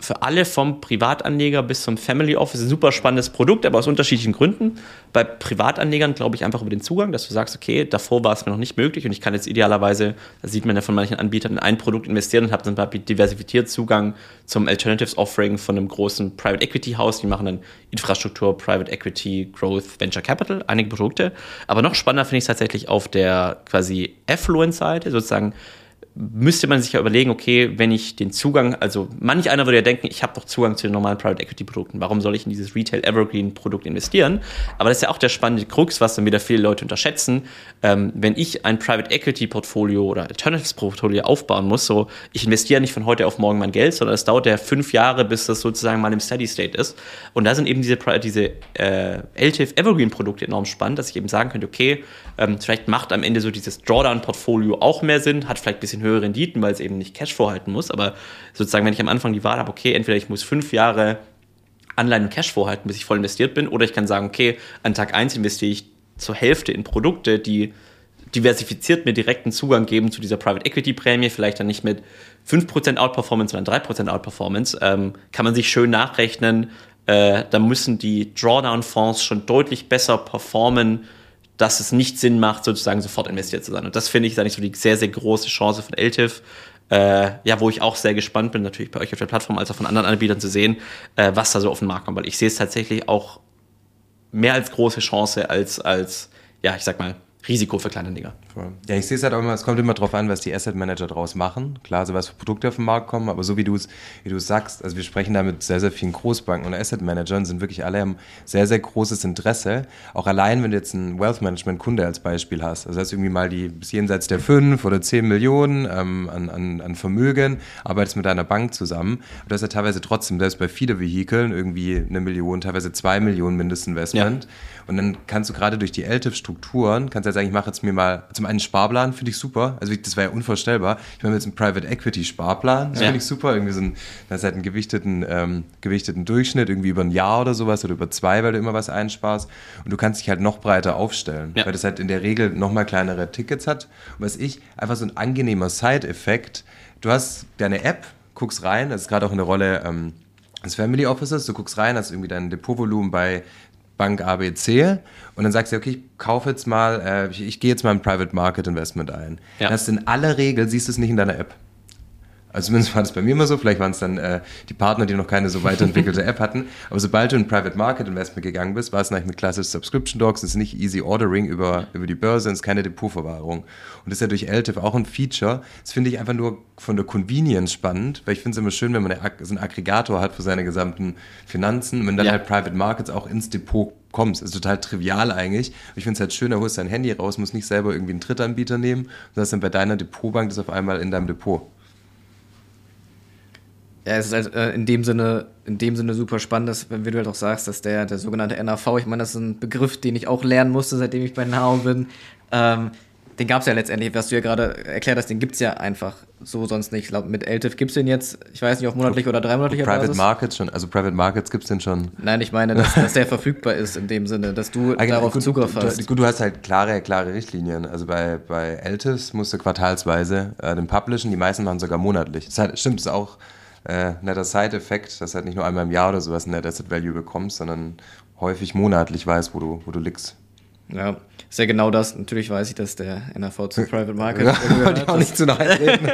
für alle vom Privatanleger bis zum Family Office ein super spannendes Produkt, aber aus unterschiedlichen Gründen. Bei Privatanlegern glaube ich einfach über den Zugang, dass du sagst, okay, davor war es mir noch nicht möglich und ich kann jetzt idealerweise, das sieht man ja von manchen Anbietern, in ein Produkt investieren und habe dann diversifiziert Zugang zum Alternatives Offering von einem großen Private Equity Haus. Die machen dann Infrastruktur, Private Equity, Growth, Venture Capital, einige Produkte. Aber noch spannender finde ich es tatsächlich auf der quasi Affluent-Seite, sozusagen müsste man sich ja überlegen, okay, wenn ich den Zugang, also manch einer würde ja denken, ich habe doch Zugang zu den normalen Private Equity Produkten, warum soll ich in dieses Retail Evergreen Produkt investieren? Aber das ist ja auch der spannende Krux, was dann wieder viele Leute unterschätzen. Ähm, wenn ich ein Private Equity Portfolio oder Alternatives Portfolio aufbauen muss, so ich investiere nicht von heute auf morgen mein Geld, sondern es dauert ja fünf Jahre, bis das sozusagen mal im Steady State ist. Und da sind eben diese, diese äh, LTIF Evergreen Produkte enorm spannend, dass ich eben sagen könnte, okay, ähm, vielleicht macht am Ende so dieses Drawdown Portfolio auch mehr Sinn, hat vielleicht ein bisschen höhere Renditen, weil es eben nicht Cash vorhalten muss. Aber sozusagen, wenn ich am Anfang die Wahl habe, okay, entweder ich muss fünf Jahre Anleihen und Cash vorhalten, bis ich voll investiert bin, oder ich kann sagen, okay, an Tag 1 investiere ich zur Hälfte in Produkte, die diversifiziert mir direkten Zugang geben zu dieser Private Equity Prämie, vielleicht dann nicht mit 5% Outperformance, sondern 3% Outperformance, ähm, kann man sich schön nachrechnen. Äh, da müssen die Drawdown-Fonds schon deutlich besser performen, dass es nicht Sinn macht, sozusagen sofort investiert zu sein. Und das finde ich ist eigentlich so die sehr, sehr große Chance von LTIF. Äh, ja, wo ich auch sehr gespannt bin, natürlich bei euch auf der Plattform, als auch von anderen Anbietern zu sehen, äh, was da so auf den Markt kommt. Weil ich sehe es tatsächlich auch mehr als große Chance als, als ja, ich sag mal, Risiko für kleine Dinger. Ja, ich sehe es halt auch immer, es kommt immer darauf an, was die Asset Manager daraus machen. Klar, so was für Produkte auf den Markt kommen, aber so wie du es wie du sagst, also wir sprechen da mit sehr, sehr vielen Großbanken und Asset Managern, sind wirklich alle haben sehr, sehr großes Interesse. Auch allein, wenn du jetzt einen Wealth Management Kunde als Beispiel hast, also hast irgendwie mal die bis jenseits der 5 oder 10 Millionen ähm, an, an, an Vermögen, arbeitest mit deiner Bank zusammen. Du hast ja teilweise trotzdem, selbst bei vielen Vehikeln, irgendwie eine Million, teilweise zwei Millionen Mindestinvestment. Ja. Und dann kannst du gerade durch die LTIF-Strukturen, kannst du ja sagen, ich mache jetzt mir mal zum einen Sparplan, finde ich super. Also das wäre ja unvorstellbar. Ich mache jetzt einen Private Equity Sparplan, das ja. finde ich super. Irgendwie so ein, das ist halt einen gewichteten, ähm, gewichteten Durchschnitt, irgendwie über ein Jahr oder sowas oder über zwei, weil du immer was einsparst. Und du kannst dich halt noch breiter aufstellen, ja. weil das halt in der Regel nochmal kleinere Tickets hat. Und was ich, einfach so ein angenehmer Side-Effekt, du hast deine App, guckst rein, das ist gerade auch eine Rolle ähm, des Family Offices, du guckst rein, hast irgendwie dein Depotvolumen bei Bank ABC und dann sagst du, okay, ich kaufe jetzt mal, äh, ich, ich gehe jetzt mal ein Private Market Investment ein. Ja. Das in aller Regel siehst du es nicht in deiner App. Also zumindest war das bei mir immer so, vielleicht waren es dann äh, die Partner, die noch keine so weiterentwickelte App hatten. Aber sobald du in Private Market Investment gegangen bist, war es eigentlich mit klassischen Subscription Docs, es ist nicht Easy Ordering über, über die Börse, es ist keine Depotverwahrung. Und das ist ja durch LTIF auch ein Feature. Das finde ich einfach nur von der Convenience spannend, weil ich finde es immer schön, wenn man eine, so einen Aggregator hat für seine gesamten Finanzen, wenn dann ja. halt Private Markets auch ins Depot kommst. Das ist total trivial eigentlich. Ich finde es halt schön, da holst du dein Handy raus, musst nicht selber irgendwie einen Drittanbieter nehmen, sondern dann bei deiner Depotbank das auf einmal in deinem Depot. Ja, es ist halt äh, in dem Sinne, in dem Sinne super spannend, dass, wenn du halt auch sagst, dass der, der sogenannte NAV, ich meine, das ist ein Begriff, den ich auch lernen musste, seitdem ich bei NAO bin. Ähm, den gab es ja letztendlich, was du ja gerade erklärt hast, den gibt es ja einfach so sonst nicht. Ich glaube, mit LTIF gibt es den jetzt, ich weiß nicht, auf monatlich oder dreimonatlicher Private Basis. Markets schon, also Private Markets gibt es den schon. Nein, ich meine, dass, dass der verfügbar ist in dem Sinne, dass du Eigentlich, darauf gut, Zugriff hast. Gut, du hast halt klare, klare Richtlinien. Also bei, bei LTIFs musst du quartalsweise äh, den publishen, die meisten machen sogar monatlich. Das halt, stimmt, das ist auch äh, netter Side-Effekt, dass du halt nicht nur einmal im Jahr oder sowas ein Net Asset Value bekommst, sondern häufig monatlich weißt, wo du, wo du liegst. Ja, ist ja genau das. Natürlich weiß ich, dass der NAV zu Private Market ja, wollte ich auch nicht zu nahe reden.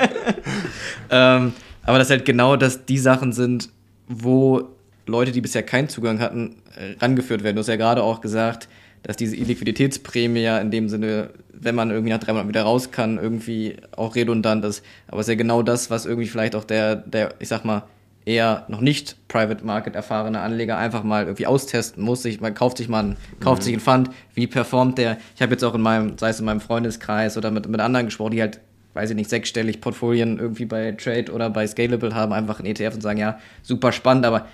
ähm, aber das halt genau dass die Sachen sind, wo Leute, die bisher keinen Zugang hatten, rangeführt werden. Du hast ja gerade auch gesagt, dass diese Illiquiditätsprämie ja in dem Sinne, wenn man irgendwie nach drei Monaten wieder raus kann, irgendwie auch redundant ist. Aber es ist ja genau das, was irgendwie vielleicht auch der, der, ich sag mal, eher noch nicht Private Market erfahrene Anleger einfach mal irgendwie austesten muss. Ich, man kauft sich mal einen, kauft mhm. sich einen Fund, wie performt der? Ich habe jetzt auch in meinem, sei es in meinem Freundeskreis oder mit, mit anderen gesprochen, die halt, weiß ich nicht, sechsstellig Portfolien irgendwie bei Trade oder bei Scalable haben, einfach einen ETF und sagen, ja, super spannend, aber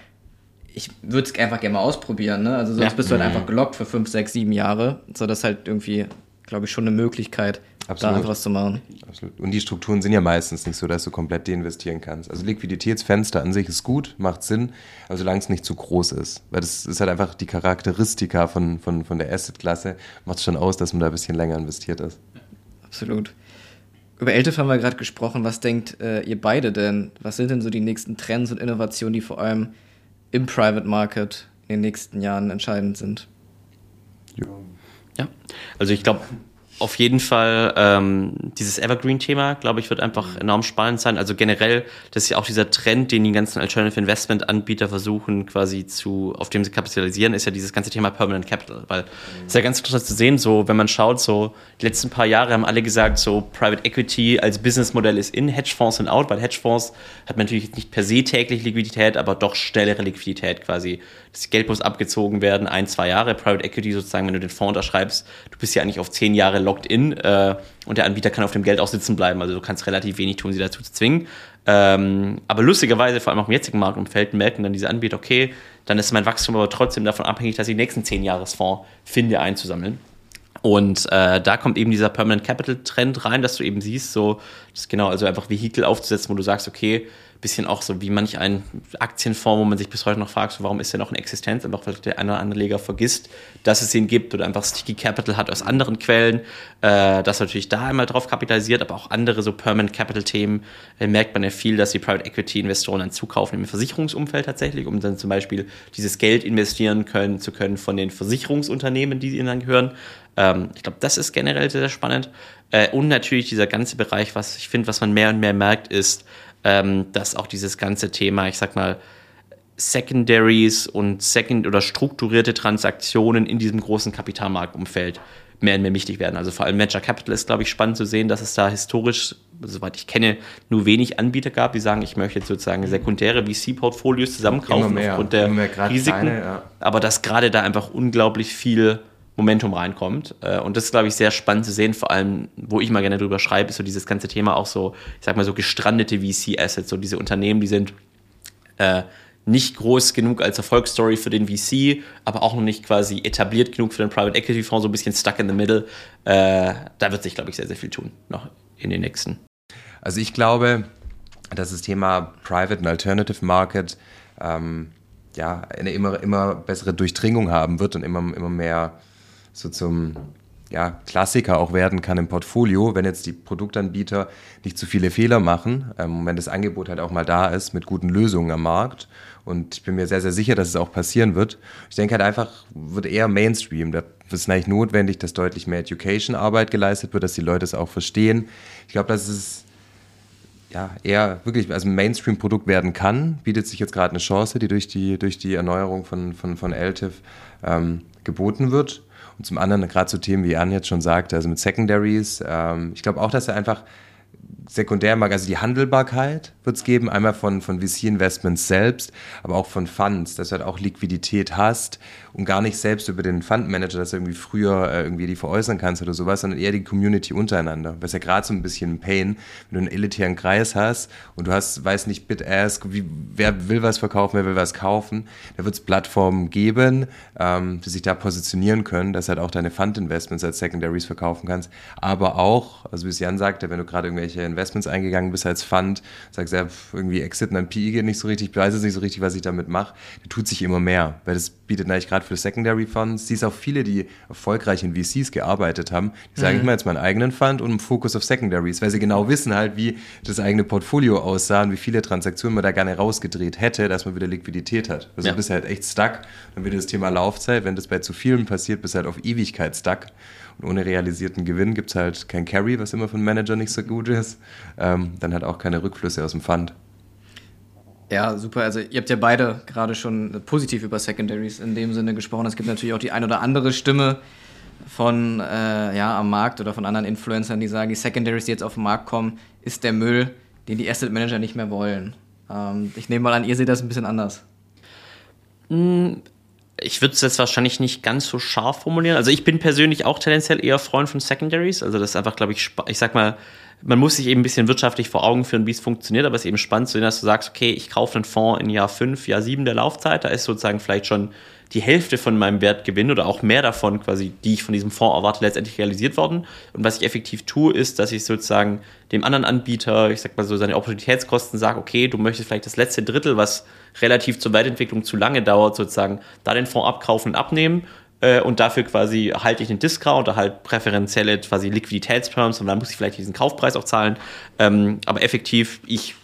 ich würde es einfach gerne mal ausprobieren, ne? Also sonst ja. bist du halt mhm. einfach gelockt für fünf, sechs, sieben Jahre. So, das ist halt irgendwie, glaube ich, schon eine Möglichkeit, Absolut. da einfach was zu machen. Absolut. Und die Strukturen sind ja meistens nicht so, dass du komplett deinvestieren kannst. Also Liquiditätsfenster an sich ist gut, macht Sinn, aber solange es nicht zu groß ist. Weil das ist halt einfach die Charakteristika von, von, von der Asset-Klasse, macht es schon aus, dass man da ein bisschen länger investiert ist. Absolut. Über LTIF haben wir gerade gesprochen. Was denkt äh, ihr beide denn? Was sind denn so die nächsten Trends und Innovationen, die vor allem im Private Market in den nächsten Jahren entscheidend sind. Ja, also ich glaube, auf jeden Fall ähm, dieses Evergreen-Thema, glaube ich, wird einfach enorm spannend sein. Also generell, das ist ja auch dieser Trend, den die ganzen Alternative Investment-Anbieter versuchen, quasi zu, auf dem sie kapitalisieren, ist ja dieses ganze Thema Permanent Capital. Weil es ist ja ganz interessant zu sehen, so, wenn man schaut, so, die letzten paar Jahre haben alle gesagt, so, Private Equity als Businessmodell ist in, Hedgefonds sind out, weil Hedgefonds hat man natürlich nicht per se täglich Liquidität, aber doch schnellere Liquidität quasi. Das Geld muss abgezogen werden, ein, zwei Jahre. Private Equity sozusagen, wenn du den Fonds unterschreibst, du bist ja eigentlich auf zehn Jahre locked in äh, und der Anbieter kann auf dem Geld auch sitzen bleiben. Also du kannst relativ wenig tun, sie dazu zu zwingen. Ähm, aber lustigerweise, vor allem auch im jetzigen Marktumfeld, merken dann diese Anbieter, okay, dann ist mein Wachstum aber trotzdem davon abhängig, dass ich den nächsten 10-Jahres-Fonds finde, einzusammeln. Und äh, da kommt eben dieser Permanent Capital Trend rein, dass du eben siehst, so, das genau, also einfach Vehikel aufzusetzen, wo du sagst, okay, bisschen auch so wie manch ein Aktienfonds, wo man sich bis heute noch fragt, so, warum ist der noch in Existenz? Einfach weil der eine oder andere vergisst, dass es ihn gibt oder einfach Sticky Capital hat aus anderen Quellen, äh, das natürlich da einmal drauf kapitalisiert, aber auch andere so Permanent Capital Themen äh, merkt man ja viel, dass die Private Equity Investoren dann zukaufen im Versicherungsumfeld tatsächlich, um dann zum Beispiel dieses Geld investieren können zu können von den Versicherungsunternehmen, die ihnen dann gehören. Ähm, ich glaube, das ist generell sehr, sehr spannend. Äh, und natürlich dieser ganze Bereich, was ich finde, was man mehr und mehr merkt, ist, ähm, dass auch dieses ganze Thema, ich sag mal, Secondaries und Second oder strukturierte Transaktionen in diesem großen Kapitalmarktumfeld mehr und mehr wichtig werden. Also vor allem Venture Capital ist, glaube ich, spannend zu sehen, dass es da historisch, soweit ich kenne, nur wenig Anbieter gab, die sagen, ich möchte jetzt sozusagen sekundäre VC-Portfolios zusammenkaufen mehr, aufgrund der Risiken. Kleine, ja. Aber dass gerade da einfach unglaublich viel Momentum reinkommt. Äh, und das ist, glaube ich, sehr spannend zu sehen, vor allem, wo ich mal gerne drüber schreibe, ist so dieses ganze Thema auch so, ich sag mal so gestrandete VC-Assets, so diese Unternehmen, die sind äh, nicht groß genug als Erfolgsstory für den VC, aber auch noch nicht quasi etabliert genug für den Private Equity Fonds, so ein bisschen stuck in the middle. Äh, da wird sich, glaube ich, sehr, sehr viel tun, noch in den nächsten. Also ich glaube, dass das Thema Private und Alternative Market ähm, ja, eine immer, immer bessere Durchdringung haben wird und immer, immer mehr so zum ja, Klassiker auch werden kann im Portfolio, wenn jetzt die Produktanbieter nicht zu viele Fehler machen, ähm, wenn das Angebot halt auch mal da ist mit guten Lösungen am Markt. Und ich bin mir sehr, sehr sicher, dass es auch passieren wird. Ich denke halt einfach, wird eher Mainstream. Da ist eigentlich notwendig, dass deutlich mehr Education-Arbeit geleistet wird, dass die Leute es auch verstehen. Ich glaube, dass es ja, eher wirklich ein Mainstream-Produkt werden kann, bietet sich jetzt gerade eine Chance, die durch die, durch die Erneuerung von, von, von LTIF ähm, geboten wird. Und zum anderen gerade so Themen, wie Jan jetzt schon sagte, also mit Secondaries. Ähm, ich glaube auch, dass er einfach Sekundärmarkt, also die Handelbarkeit wird es geben, einmal von, von VC-Investments selbst, aber auch von Funds, dass du halt auch Liquidität hast und gar nicht selbst über den Fundmanager, dass du irgendwie früher äh, irgendwie die veräußern kannst oder sowas, sondern eher die Community untereinander. Das ist ja gerade so ein bisschen ein Pain, wenn du einen elitären Kreis hast und du hast, weiß nicht, Bid-Ask, wer will was verkaufen, wer will was kaufen, da wird es Plattformen geben, ähm, die sich da positionieren können, dass halt auch deine Fund-Investments als Secondaries verkaufen kannst, aber auch, also wie es Jan sagte, wenn du gerade irgendwelche Investments eingegangen bist als Fund, sagst ja, irgendwie Exit und dann PI geht nicht so richtig, ich weiß es nicht so richtig, was ich damit mache, da tut sich immer mehr, weil das bietet eigentlich gerade für Secondary Funds, siehst auch viele, die erfolgreich in VCs gearbeitet haben, die sagen, mhm. ich mache jetzt meinen eigenen Fund und einen Fokus auf Secondaries, weil sie genau wissen halt, wie das eigene Portfolio aussah und wie viele Transaktionen man da gerne rausgedreht hätte, dass man wieder Liquidität hat. Also ja. du bist halt echt stuck, dann wird das Thema Laufzeit, wenn das bei zu vielen passiert, bist du halt auf Ewigkeit stuck und ohne realisierten Gewinn gibt es halt kein Carry, was immer für einen Manager nicht so gut ist. Ähm, dann hat auch keine Rückflüsse aus dem Fund. Ja, super. Also ihr habt ja beide gerade schon positiv über Secondaries in dem Sinne gesprochen. Es gibt natürlich auch die ein oder andere Stimme von äh, ja, am Markt oder von anderen Influencern, die sagen, die Secondaries, die jetzt auf den Markt kommen, ist der Müll, den die Asset Manager nicht mehr wollen. Ähm, ich nehme mal an, ihr seht das ein bisschen anders. Ich würde es jetzt wahrscheinlich nicht ganz so scharf formulieren. Also ich bin persönlich auch tendenziell eher Freund von Secondaries. Also das ist einfach, glaube ich, ich sag mal, man muss sich eben ein bisschen wirtschaftlich vor Augen führen, wie es funktioniert, aber es ist eben spannend zu sehen, dass du sagst, okay, ich kaufe einen Fonds in Jahr 5, Jahr 7 der Laufzeit, da ist sozusagen vielleicht schon die Hälfte von meinem Wertgewinn oder auch mehr davon quasi, die ich von diesem Fonds erwarte, letztendlich realisiert worden. Und was ich effektiv tue, ist, dass ich sozusagen dem anderen Anbieter, ich sag mal so, seine Opportunitätskosten sage, okay, du möchtest vielleicht das letzte Drittel, was relativ zur Weiterentwicklung zu lange dauert, sozusagen da den Fonds abkaufen und abnehmen äh, und dafür quasi halte ich den Discount oder halt präferenzielle quasi Liquiditätsterms und dann muss ich vielleicht diesen Kaufpreis auch zahlen. Ähm, aber effektiv, ich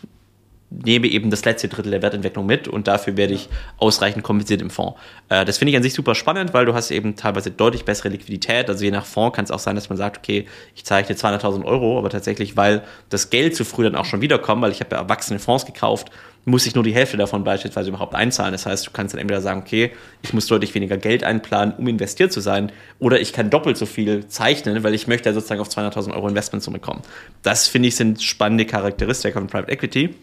nehme eben das letzte Drittel der Wertentwicklung mit und dafür werde ich ausreichend kompensiert im Fonds. Äh, das finde ich an sich super spannend, weil du hast eben teilweise deutlich bessere Liquidität. Also je nach Fonds kann es auch sein, dass man sagt, okay, ich zeichne 200.000 Euro, aber tatsächlich, weil das Geld zu früh dann auch schon wiederkommt, weil ich habe ja erwachsene Fonds gekauft, muss ich nur die Hälfte davon beispielsweise überhaupt einzahlen. Das heißt, du kannst dann entweder sagen, okay, ich muss deutlich weniger Geld einplanen, um investiert zu sein, oder ich kann doppelt so viel zeichnen, weil ich möchte ja sozusagen auf 200.000 Euro Investmentsumme kommen. Das finde ich sind spannende Charakteristika von Private Equity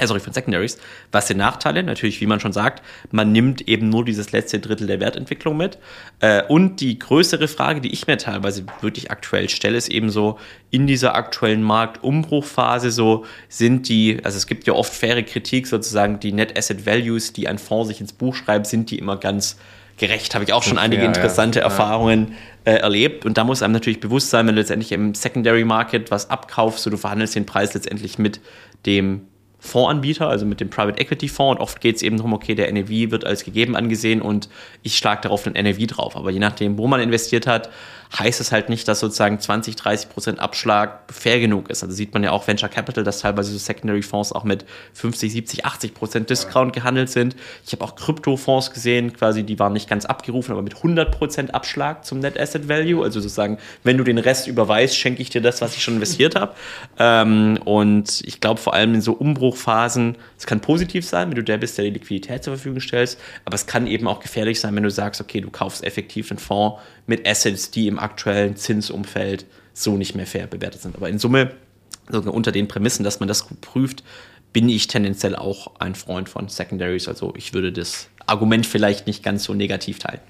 äh, sorry, von Secondaries. Was sind Nachteile? Natürlich, wie man schon sagt, man nimmt eben nur dieses letzte Drittel der Wertentwicklung mit. Äh, und die größere Frage, die ich mir teilweise wirklich aktuell stelle, ist eben so, in dieser aktuellen Marktumbruchphase so sind die, also es gibt ja oft faire Kritik sozusagen, die Net Asset Values, die ein Fonds sich ins Buch schreibt, sind die immer ganz gerecht. Habe ich auch schon okay, einige interessante ja, Erfahrungen äh, erlebt. Und da muss einem natürlich bewusst sein, wenn du letztendlich im Secondary Market was abkaufst, so du verhandelst den Preis letztendlich mit dem Fondsanbieter, also mit dem Private Equity Fonds. Und oft geht es eben darum, okay, der NAV wird als gegeben angesehen und ich schlage darauf einen NAV drauf. Aber je nachdem, wo man investiert hat, heißt es halt nicht, dass sozusagen 20, 30 Prozent Abschlag fair genug ist. Also sieht man ja auch Venture Capital, dass teilweise so Secondary Fonds auch mit 50, 70, 80 Prozent Discount gehandelt sind. Ich habe auch Kryptofonds gesehen, quasi, die waren nicht ganz abgerufen, aber mit 100 Prozent Abschlag zum Net Asset Value. Also sozusagen, wenn du den Rest überweist, schenke ich dir das, was ich schon investiert habe. Ähm, und ich glaube vor allem in so Umbruchphasen, es kann positiv sein, wenn du der bist, der die Liquidität zur Verfügung stellst, aber es kann eben auch gefährlich sein, wenn du sagst, okay, du kaufst effektiv einen Fonds mit Assets, die im aktuellen Zinsumfeld so nicht mehr fair bewertet sind. Aber in Summe, unter den Prämissen, dass man das gut prüft, bin ich tendenziell auch ein Freund von Secondaries. Also ich würde das Argument vielleicht nicht ganz so negativ teilen.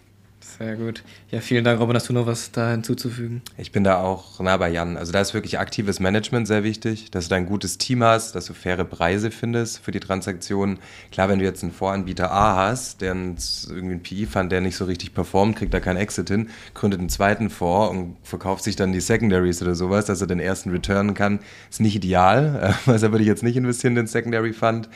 Sehr gut. Ja, vielen Dank, Robin. Hast du noch was da hinzuzufügen? Ich bin da auch nah bei Jan. Also da ist wirklich aktives Management sehr wichtig, dass du ein gutes Team hast, dass du faire Preise findest für die Transaktionen. Klar, wenn du jetzt einen Voranbieter A hast, der irgendwie einen PI-Fund, der nicht so richtig performt, kriegt da keinen Exit hin, gründet einen zweiten vor und verkauft sich dann die Secondaries oder sowas, dass er den ersten returnen kann. Ist nicht ideal. Also da würde ich jetzt nicht investieren in den Secondary Fund.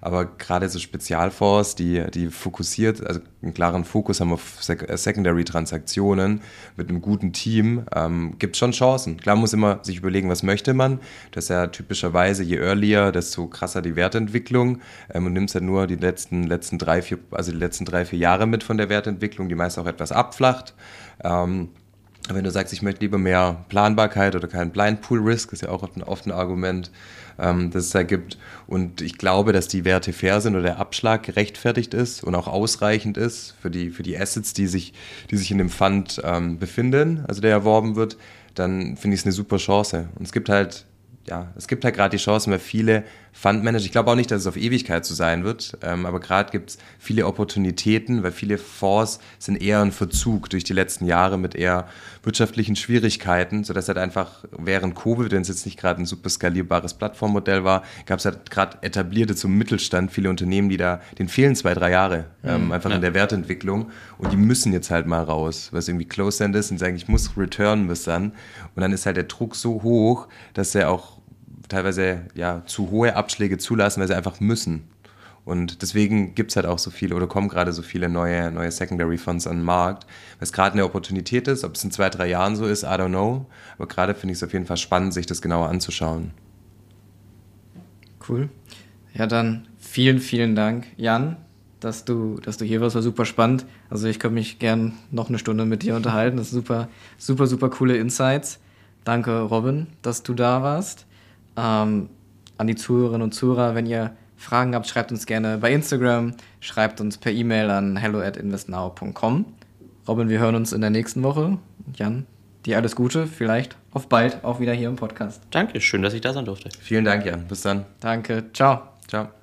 Aber gerade so Spezialfonds, die, die fokussiert, also einen klaren Fokus haben auf äh, Secondary-Transaktionen mit einem guten Team, ähm, gibt schon Chancen. Klar muss immer sich überlegen, was möchte man. Das ist ja typischerweise, je earlier, desto krasser die Wertentwicklung. Ähm, und nimmst ja nur die letzten, letzten drei, vier, also die letzten drei, vier Jahre mit von der Wertentwicklung, die meist auch etwas abflacht. Ähm, wenn du sagst, ich möchte lieber mehr Planbarkeit oder keinen Blind Pool Risk, ist ja auch oft ein Argument, ähm, das es da gibt. Und ich glaube, dass die Werte fair sind oder der Abschlag gerechtfertigt ist und auch ausreichend ist für die, für die Assets, die sich, die sich in dem Fund ähm, befinden, also der erworben wird, dann finde ich es eine super Chance. Und es gibt halt ja, es gibt halt gerade die Chance, weil viele Fundmanager, ich glaube auch nicht, dass es auf Ewigkeit so sein wird, ähm, aber gerade gibt es viele Opportunitäten, weil viele Fonds sind eher in Verzug durch die letzten Jahre mit eher wirtschaftlichen Schwierigkeiten, sodass halt einfach während Covid, wenn es jetzt nicht gerade ein super skalierbares Plattformmodell war, gab es halt gerade etablierte zum Mittelstand viele Unternehmen, die da, denen fehlen zwei, drei Jahre ähm, mhm, einfach ja. in der Wertentwicklung und die müssen jetzt halt mal raus, was irgendwie Close-End ist und sagen, ich muss return bis dann. Und dann ist halt der Druck so hoch, dass er auch teilweise ja zu hohe Abschläge zulassen, weil sie einfach müssen. Und deswegen gibt es halt auch so viele oder kommen gerade so viele neue, neue Secondary Funds an den Markt, weil es gerade eine Opportunität ist. Ob es in zwei, drei Jahren so ist, I don't know. Aber gerade finde ich es auf jeden Fall spannend, sich das genauer anzuschauen. Cool. Ja, dann vielen, vielen Dank, Jan, dass du, dass du hier warst. War super spannend. Also ich könnte mich gern noch eine Stunde mit dir unterhalten. Das sind super, super, super coole Insights. Danke, Robin, dass du da warst. Ähm, an die Zuhörerinnen und Zuhörer, wenn ihr Fragen habt, schreibt uns gerne bei Instagram, schreibt uns per E-Mail an hello at investnow.com. Robin, wir hören uns in der nächsten Woche. Jan, dir alles Gute, vielleicht auf bald auch wieder hier im Podcast. Danke, schön, dass ich da sein durfte. Vielen Dank, Jan. Bis dann. Danke, ciao. Ciao.